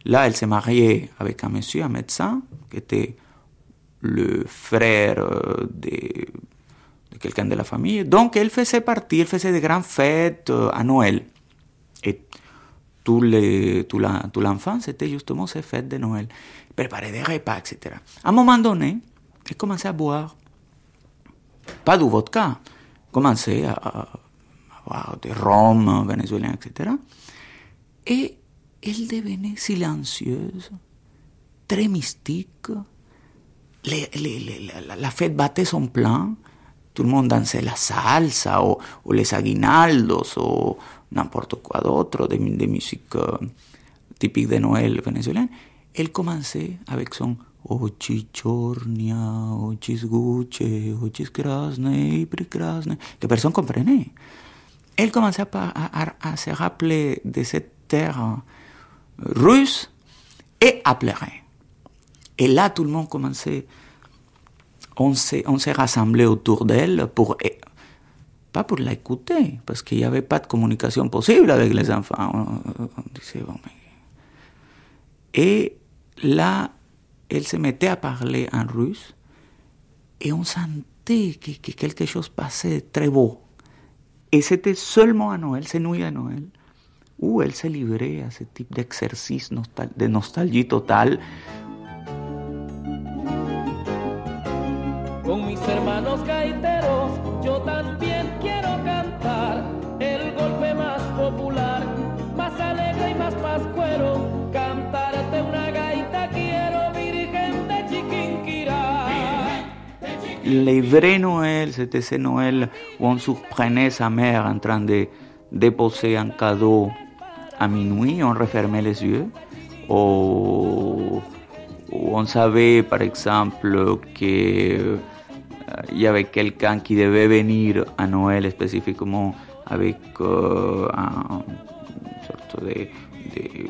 S10: Là, elle s'est mariée avec un monsieur, un médecin, qui était le frère euh, de, quelqu'un de la famille. Donc, elle faisait partie, elle faisait de grandes fêtes euh, à Noël. Et tout l'enfant, c'était justement ces fêtes de Noël. Préparer des repas, etc. À un moment donné, elle commençait à boire. Pas du vodka. Commençait à, boire des rhum vénézuélien, etc. Et elle devenait silencieuse, très mystique. Les, les, les, la, la, fête battait son plein tout le monde dansait la salsa ou, les aguinaldos ou n'importe quoi d'autre, des, des musiques euh, typiques de Noël vénézuélienne. Elle commençait avec son Ochi chornia, ochis guche, ochis krasne, krasne, que personne comprenait. Elle commençait à, à, se rappeler de cette terre russe et à pleurer. Et là, tout le monde commençait, on s'est, on s'est rassemblé autour d'elle pour, pas pour l'écouter, parce qu'il n'y avait pas de communication possible avec les enfants. Et là, elle se mettait à parler en russe et on sentait que, que quelque chose passait de très beau. Et c'était seulement à Noël, ces nuits à Noël, où elle se livrait à ce type d'exercice de nostalgie totale.
S11: Con mis hermanos
S10: Les Noël, c'était ces Noël où on surprenait sa mère en train de déposer un cadeau à minuit, on refermait les yeux, ou, on savait par exemple que il y avait quelqu'un qui devait venir à Noël spécifiquement avec euh, un sorte de, de,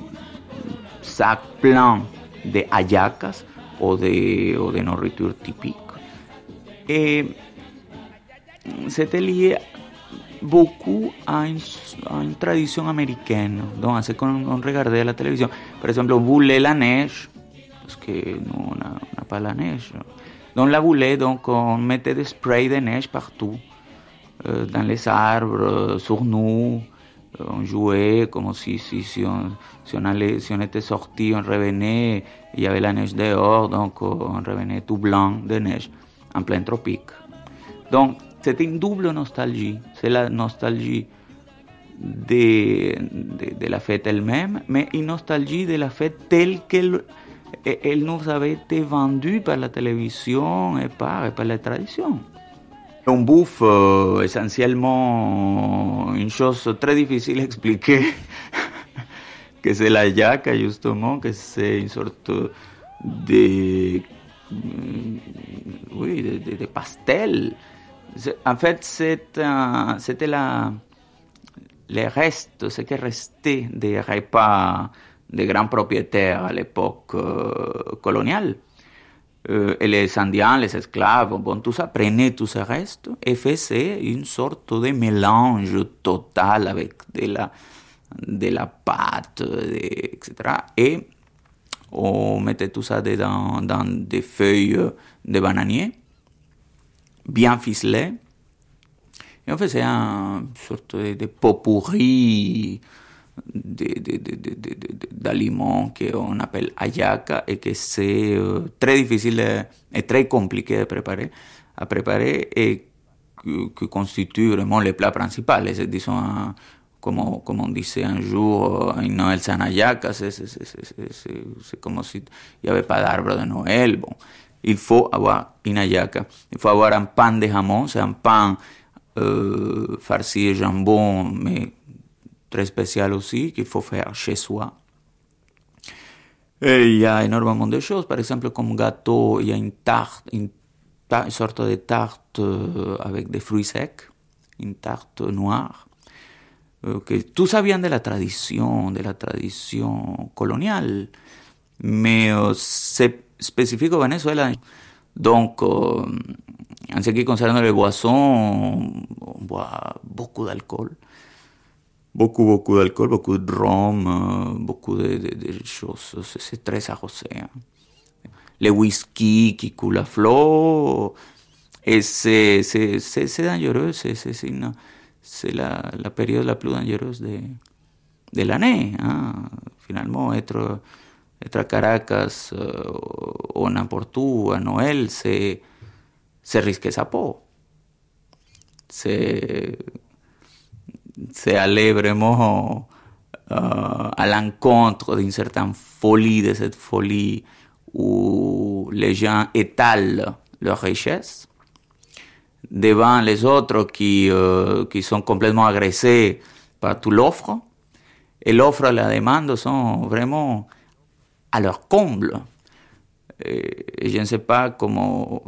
S10: sac plein de hallacas ou de, ou de nourriture typique. Et c'était lié beaucoup à une, à une, tradition américaine. Donc, c'est quand on regardait la télévision, par exemple, on voulait la neige, parce que nous, on n'a pas la neige. Donc la boulée, donc on mettait des de neige partout, euh, dans les arbres, sur nous. On jouait comme si, si, si, on, si, on allait, si on était sorti, on revenait, il y avait la neige dehors, donc on revenait tout blanc de neige, en plein tropique. Donc c'était une double nostalgie. C'est la nostalgie de, de, la fête elle-même, mais une nostalgie de la fête telle qu'elle elle nous avait été vendue par la télévision et par, par la tradition. On bouffe euh, essentiellement une chose très difficile à expliquer, [laughs] que c'est la yaca justement, que c'est une sorte de, oui, de, de pastel. En fait, c'était les restes, ce qui restait des repas de grands propriétaires à l'époque euh, coloniale. Euh, et les Indiens, les esclaves, bon, tout ça, prenaient tout ce reste et faisaient une sorte de mélange total avec de la, de la pâte, de, etc. Et on mettait tout ça dedans, dans des feuilles de bananier, bien ficelées. Et on faisait une sorte de, pot pourri d'aliments qu'on appelle ayaka et que c'est très difficile et très compliqué à préparer, à préparer et que, que constitue vraiment le plat principal. Et disons, on disait un jour, euh, une Noël sans ayaka, c'est comme s'il n'y avait pas d'arbre de Noël. Bon, il faut avoir une ayaka. Il faut avoir un pain de jamon, c'est un pain euh, farci de jambon, mais très spécial aussi qu'il faut faire chez soi. Et il y a énormément de choses, par exemple comme gâteau, il y a une tarte, une, une sorte de tarte euh, avec des fruits secs, une tarte noire. Euh, que tout ça vient de la tradition, de la tradition coloniale, mais euh, c'est spécifique au Venezuela. Donc, euh, en ce qui concerne les boissons, on boit beaucoup d'alcool beaucoup, beaucoup d'alcool, beaucoup de rhum, euh, beaucoup de, de, de choses. C'est très arrosé. Hein. Le whisky qui coule à flot. Et c'est dangereux. C'est la, la période la plus dangereuse de, de l'année. Hein. Finalement, être, être à Caracas euh, ou n'importe où à Noël, c'est risquer sa peau. C'est c'est aller vraiment euh, à l'encontre d'une certaine folie, de cette folie où les gens étalent leur richesse devant les autres qui, euh, qui sont complètement agressés par toute l'offre. Et l'offre et la demande sont vraiment à leur comble. Et, je ne sais pas comment,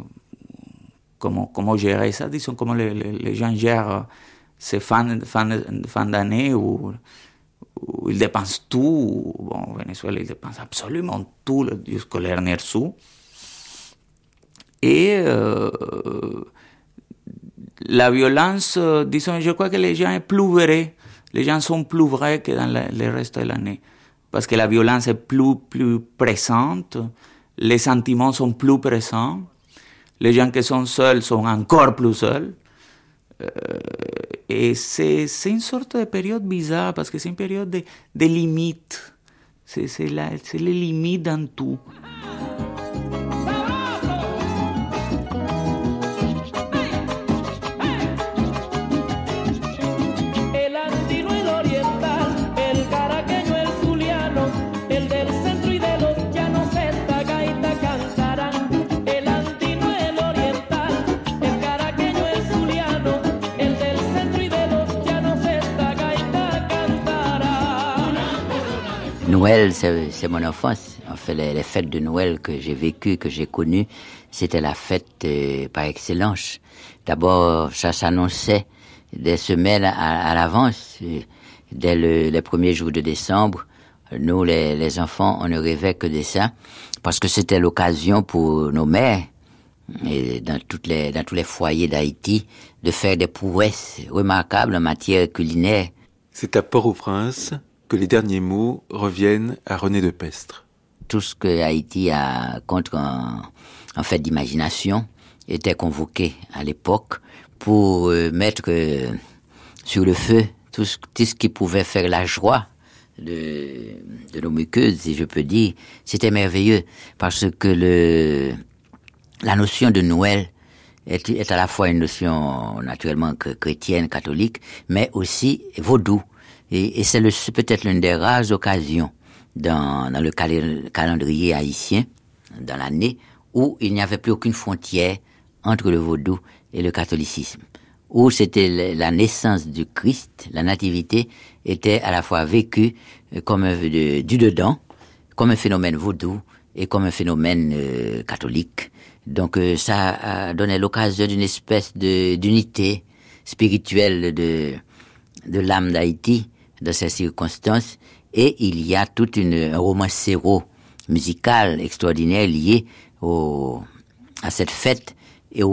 S10: comment, comment gérer ça, disons, comment les, gens gèrent ces fins, fin, fin d'année où, où, ils dépensent tout. Bon, au Venezuela, ils dépensent absolument tout jusqu'au dernier sou. Et euh, la violence, disons, je crois que les gens sont plus vrais, les gens sont plus vrais que dans le reste de l'année. Parce que la violence est plus, présente, les sentiments sont plus présents, les gens qui sont seuls sont encore plus seuls. Euh, et c'est une sorte de période bizarre parce que c'est une période de, de limites. C'est les limites dans tout.
S12: Noël, c'est mon enfance. En fait, les, fêtes de Noël que j'ai vécues, que j'ai connues, c'était la fête euh, par excellence. D'abord, ça s'annonçait des semaines à, l'avance, euh, dès le, les premiers jours de décembre. Nous, les, enfants, on ne rêvait que de ça, parce que c'était l'occasion pour nos mères, dans, dans tous les foyers d'Haïti, de faire des prouesses remarquables en matière culinaire.
S3: C'est à Port-au-Prince que les derniers mots reviennent à René de Pestre.
S12: Tout ce que Haïti a contre en, fait d'imagination était convoqué à l'époque pour euh, mettre euh, sur le feu tout ce, qui pouvait faire la joie de, nos muqueuses, si je peux dire. C'était merveilleux parce que la notion de Noël est à la fois une notion naturellement chrétienne, catholique, mais aussi vaudou. Et, et c'est peut-être l'une des rares occasions dans, dans le calendrier haïtien, dans l'année, où il n'y avait plus aucune frontière entre le vaudou et le catholicisme, où c'était la naissance du Christ, la nativité, était à la fois vécue euh, comme du dedans, comme un phénomène vaudou et comme un phénomène euh, catholique. Donc euh, ça donné l'occasion d'une espèce d'unité spirituelle de, de l'âme d'Haïti de ces circonstances et il y a toute une un romancero musical extraordinaire lié au, à cette fête et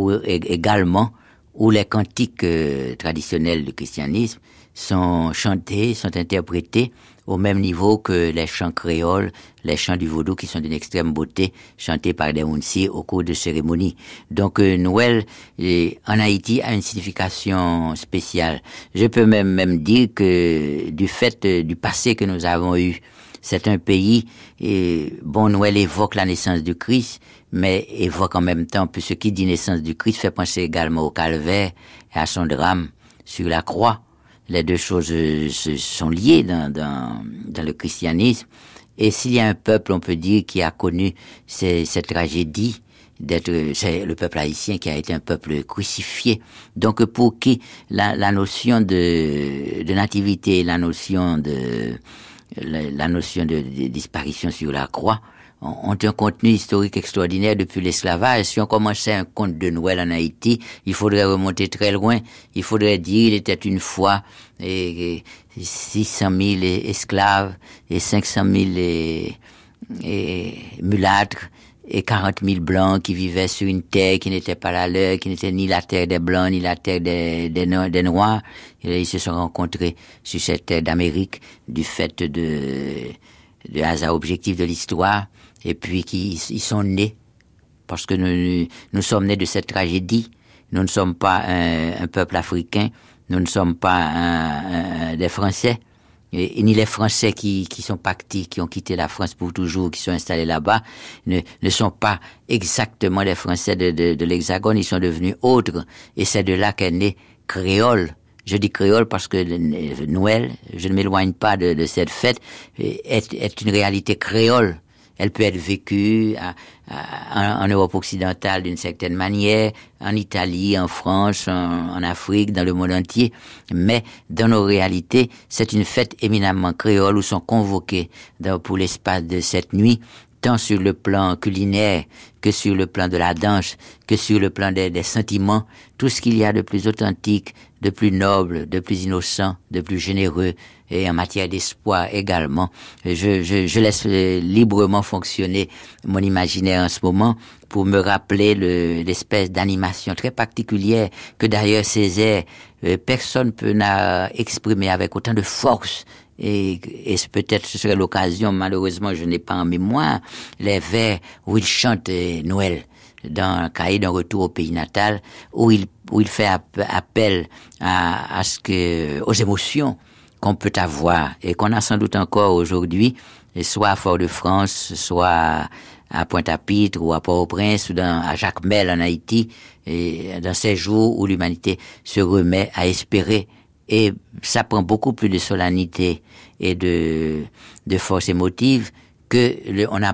S12: également où les cantiques euh, traditionnels du christianisme sont chantés, sont interprétés au même niveau que les chants créoles, les chants du vaudou qui sont d'une extrême beauté, chantés par des Mounsi au cours de cérémonies. Donc euh, Noël en Haïti a une signification spéciale. Je peux même, même dire que du fait euh, du passé que nous avons eu, c'est un pays, et bon, Noël évoque la naissance du Christ, mais évoque en même temps, puis ce qui dit naissance du Christ fait penser également au calvaire et à son drame sur la croix les deux choses euh, sont liées dans, dans, dans le christianisme. Et s'il y a un peuple, on peut dire, qui a connu cette tragédie, d'être, c'est le peuple haïtien qui a été un peuple crucifié. Donc pour qui la, la notion de, de nativité, la notion de la, notion de, disparition sur la croix ont un contenu historique extraordinaire depuis l'esclavage. Si on commençait un conte de Noël en Haïti, il faudrait remonter très loin. Il faudrait dire il était une fois et, 600 000 esclaves et 500 000 et, et mulâtres et 40 000 blancs qui vivaient sur une terre qui n'était pas la leur, qui n'était ni la terre des blancs ni la terre des noirs. Et ils se sont rencontrés sur cette terre d'Amérique du fait de, de hasard objectif de l'histoire et puis qui ils sont nés. Parce que nous, nous sommes nés de cette tragédie. Nous ne sommes pas un, peuple africain, nous ne sommes pas un, des Français, et, ni les Français qui, qui sont partis, qui ont quitté la France pour toujours, qui sont installés là-bas, ne, ne sont pas exactement les Français de, de, de l'Hexagone, ils sont devenus autres, et c'est de là qu'est né créole. Je dis créole parce que Noël, je ne m'éloigne pas de, de cette fête, est, est une réalité créole Elle peut être vécue en, Europe occidentale d'une certaine manière, en Italie, en France, en, Afrique, dans le monde entier. Mais dans nos réalités, c'est une fête éminemment créole où sont convoqués pour l'espace de cette nuit tant sur le plan culinaire que sur le plan de la danse, que sur le plan des, sentiments, tout ce qu'il y a de plus authentique, de plus noble, de plus innocent, de plus généreux, et en matière d'espoir également. Je, je, laisse librement fonctionner mon imaginaire en ce moment pour me rappeler l'espèce d'animation très particulière que d'ailleurs Césaire, euh, personne peut n'a exprimé avec autant de force et, et peut-être ce serait l'occasion, malheureusement je n'ai pas en mémoire, les vers où il chante euh, Noël dans un cahier d'un retour au pays natal, où il, où il fait appel à, à ce que, aux émotions qu'on peut avoir et qu'on a sans doute encore aujourd'hui, soit à Fort-de-France, soit à Pointe-à-Pitre ou à Port-au-Prince ou dans, à Jacmel en Haïti, et dans ces jours où l'humanité se remet à espérer et ça prend beaucoup plus de solennité et de, de force émotive que le, on a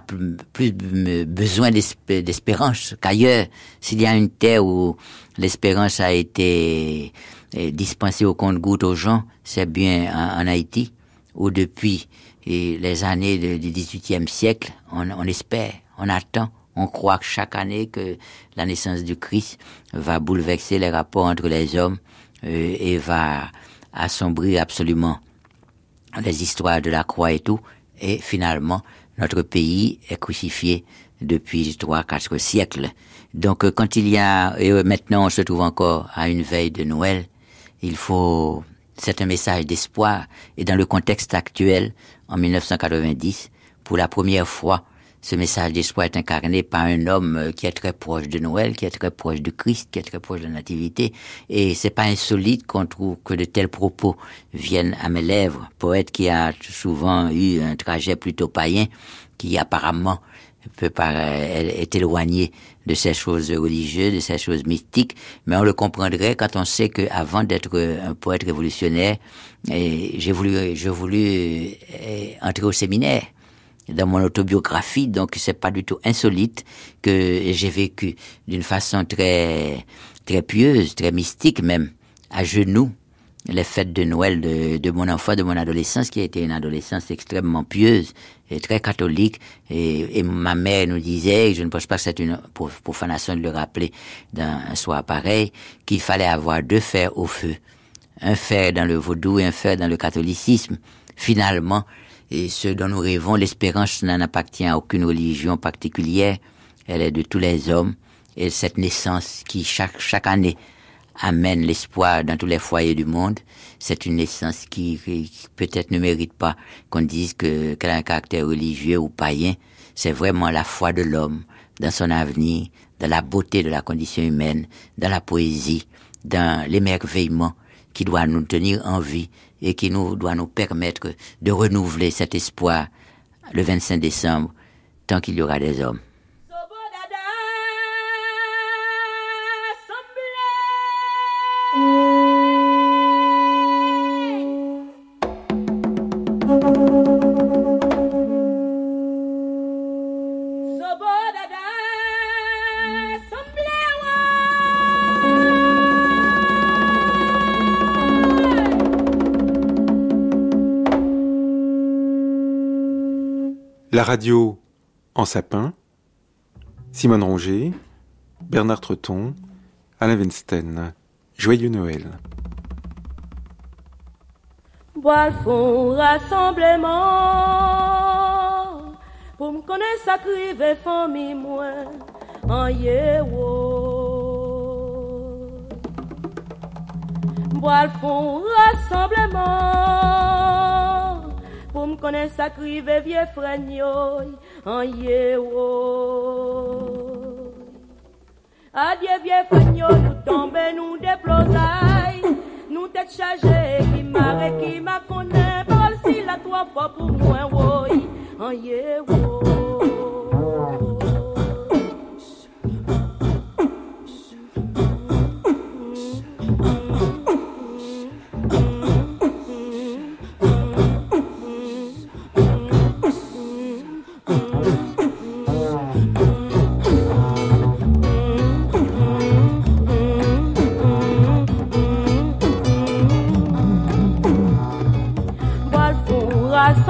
S12: plus, besoin d'espérance qu'ailleurs. S'il y a une terre où l'espérance a été eh, dispensée au compte-goutte aux gens, c'est bien en, Haïti, où depuis les années du XVIIIe siècle, on, espère, on attend, on croit que chaque année que la naissance du Christ va bouleverser les rapports entre les hommes euh, et va assombrir absolument les histoires de la croix et tout. Et finalement, notre pays est crucifié depuis trois, quatre siècles. Donc, euh, quand il y a, et euh, maintenant on se trouve encore à une veille de Noël, il faut, c'est un message d'espoir. Et dans le contexte actuel, en 1990, pour la première fois, ce message d'espoir est incarné par un homme euh, qui est très proche de Noël, qui est très proche du Christ, qui est très proche de la Nativité. Et c'est pas insolite qu'on trouve que de tels propos viennent à mes lèvres. Poète qui a souvent eu un trajet plutôt païen, qui apparemment peut pas est éloigné de ces choses religieuses, de ces choses mystiques, mais on le comprendrait quand on sait que avant d'être un poète révolutionnaire, j'ai voulu, j'ai voulu euh, entrer au séminaire. Dans mon autobiographie, donc c'est pas du tout insolite que j'ai vécu d'une façon très très pieuse, très mystique même, à genoux, les fêtes de Noël de, de mon enfant, de mon adolescence, qui a été une adolescence extrêmement pieuse et très catholique. Et, et ma mère nous disait, et je ne pense pas que c'est une profanation de le rappeler d'un soir pareil, qu'il fallait avoir deux fers au feu. Un fer dans le vaudou et un fer dans le catholicisme. Finalement, et ce dont nous rêvons, l'espérance n'en appartient à aucune religion particulière, elle est de tous les hommes, et cette naissance qui chaque, chaque année amène l'espoir dans tous les foyers du monde, c'est une naissance qui, peut-être ne mérite pas qu'on dise que qu'elle a un caractère religieux ou païen, c'est vraiment la foi de l'homme dans son avenir, dans la beauté de la condition humaine, dans la poésie, dans l'émerveillement qui doit nous tenir en vie et qui nous, doit nous permettre de renouveler cet espoir le 25 décembre, tant qu'il y aura des hommes.
S3: La radio en sapin, Simone Ronger, Bernard Treton, Alain Weinstein. Joyeux Noël.
S11: Bois fond rassemblement pour me connaître sa crive famille moi en yewo. Bois le fond rassemblement pour me connaître sa crive vieux fregnoy en yewo. Adieu vieux fregnoy, nous tombons, nous déplosailles, nous tête chargée, qui m'a connaît, pas si la trois fois pour moi, oui, en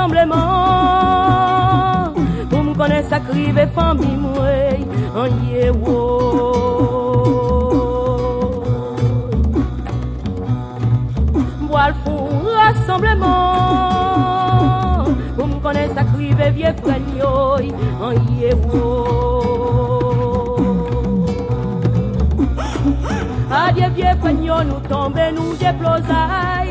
S11: rassemblement. Pour nous connaître sa crive famille mouée En Bois le rassemblement. Pour nous connaître sa crive vieux frère En Adieu vieux frère nous tombe nous déplosaille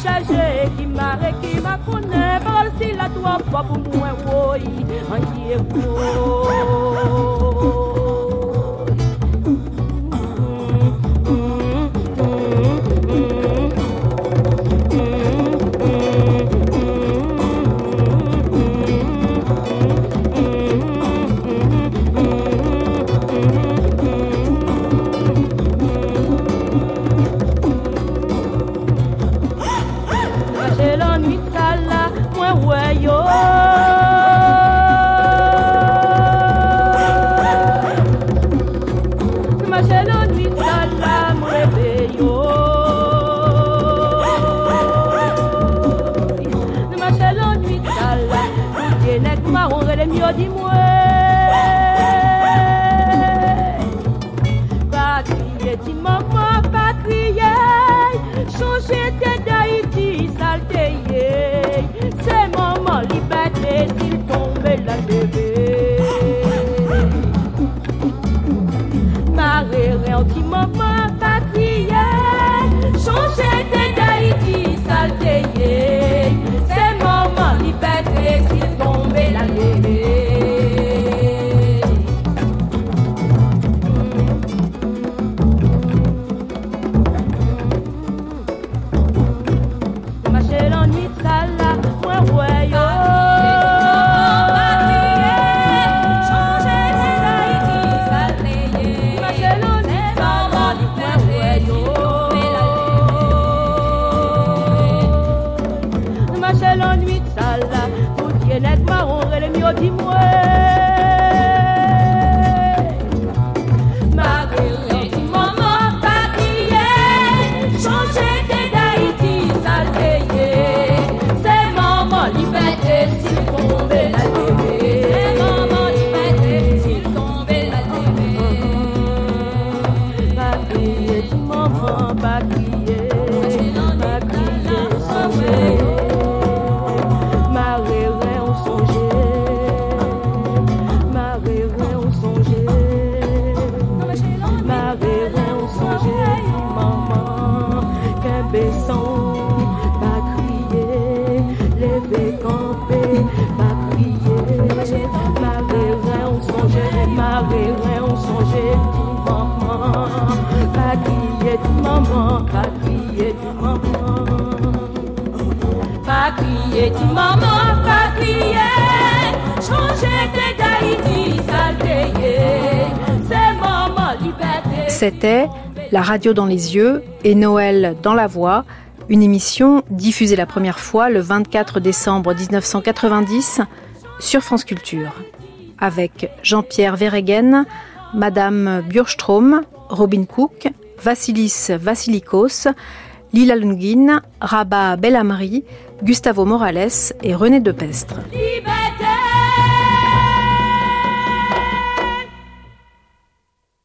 S11: Nou dechaje ki mare ki ma konen Parol si la tua fwa pou mwen woy An ye Mache marron, relais mieux dis-moi Pas crier, dis maman, pas crier Changer tête
S2: C'était La radio dans les yeux et Noël dans la voix, une émission diffusée la première fois le 24 décembre 1990 sur France Culture, avec Jean-Pierre Verregen, Madame Bjurstrom, Robin Cook, Vassilis Vassilikos, Lila Lungin, Rabat Bellamri, Gustavo Morales et René Depestre.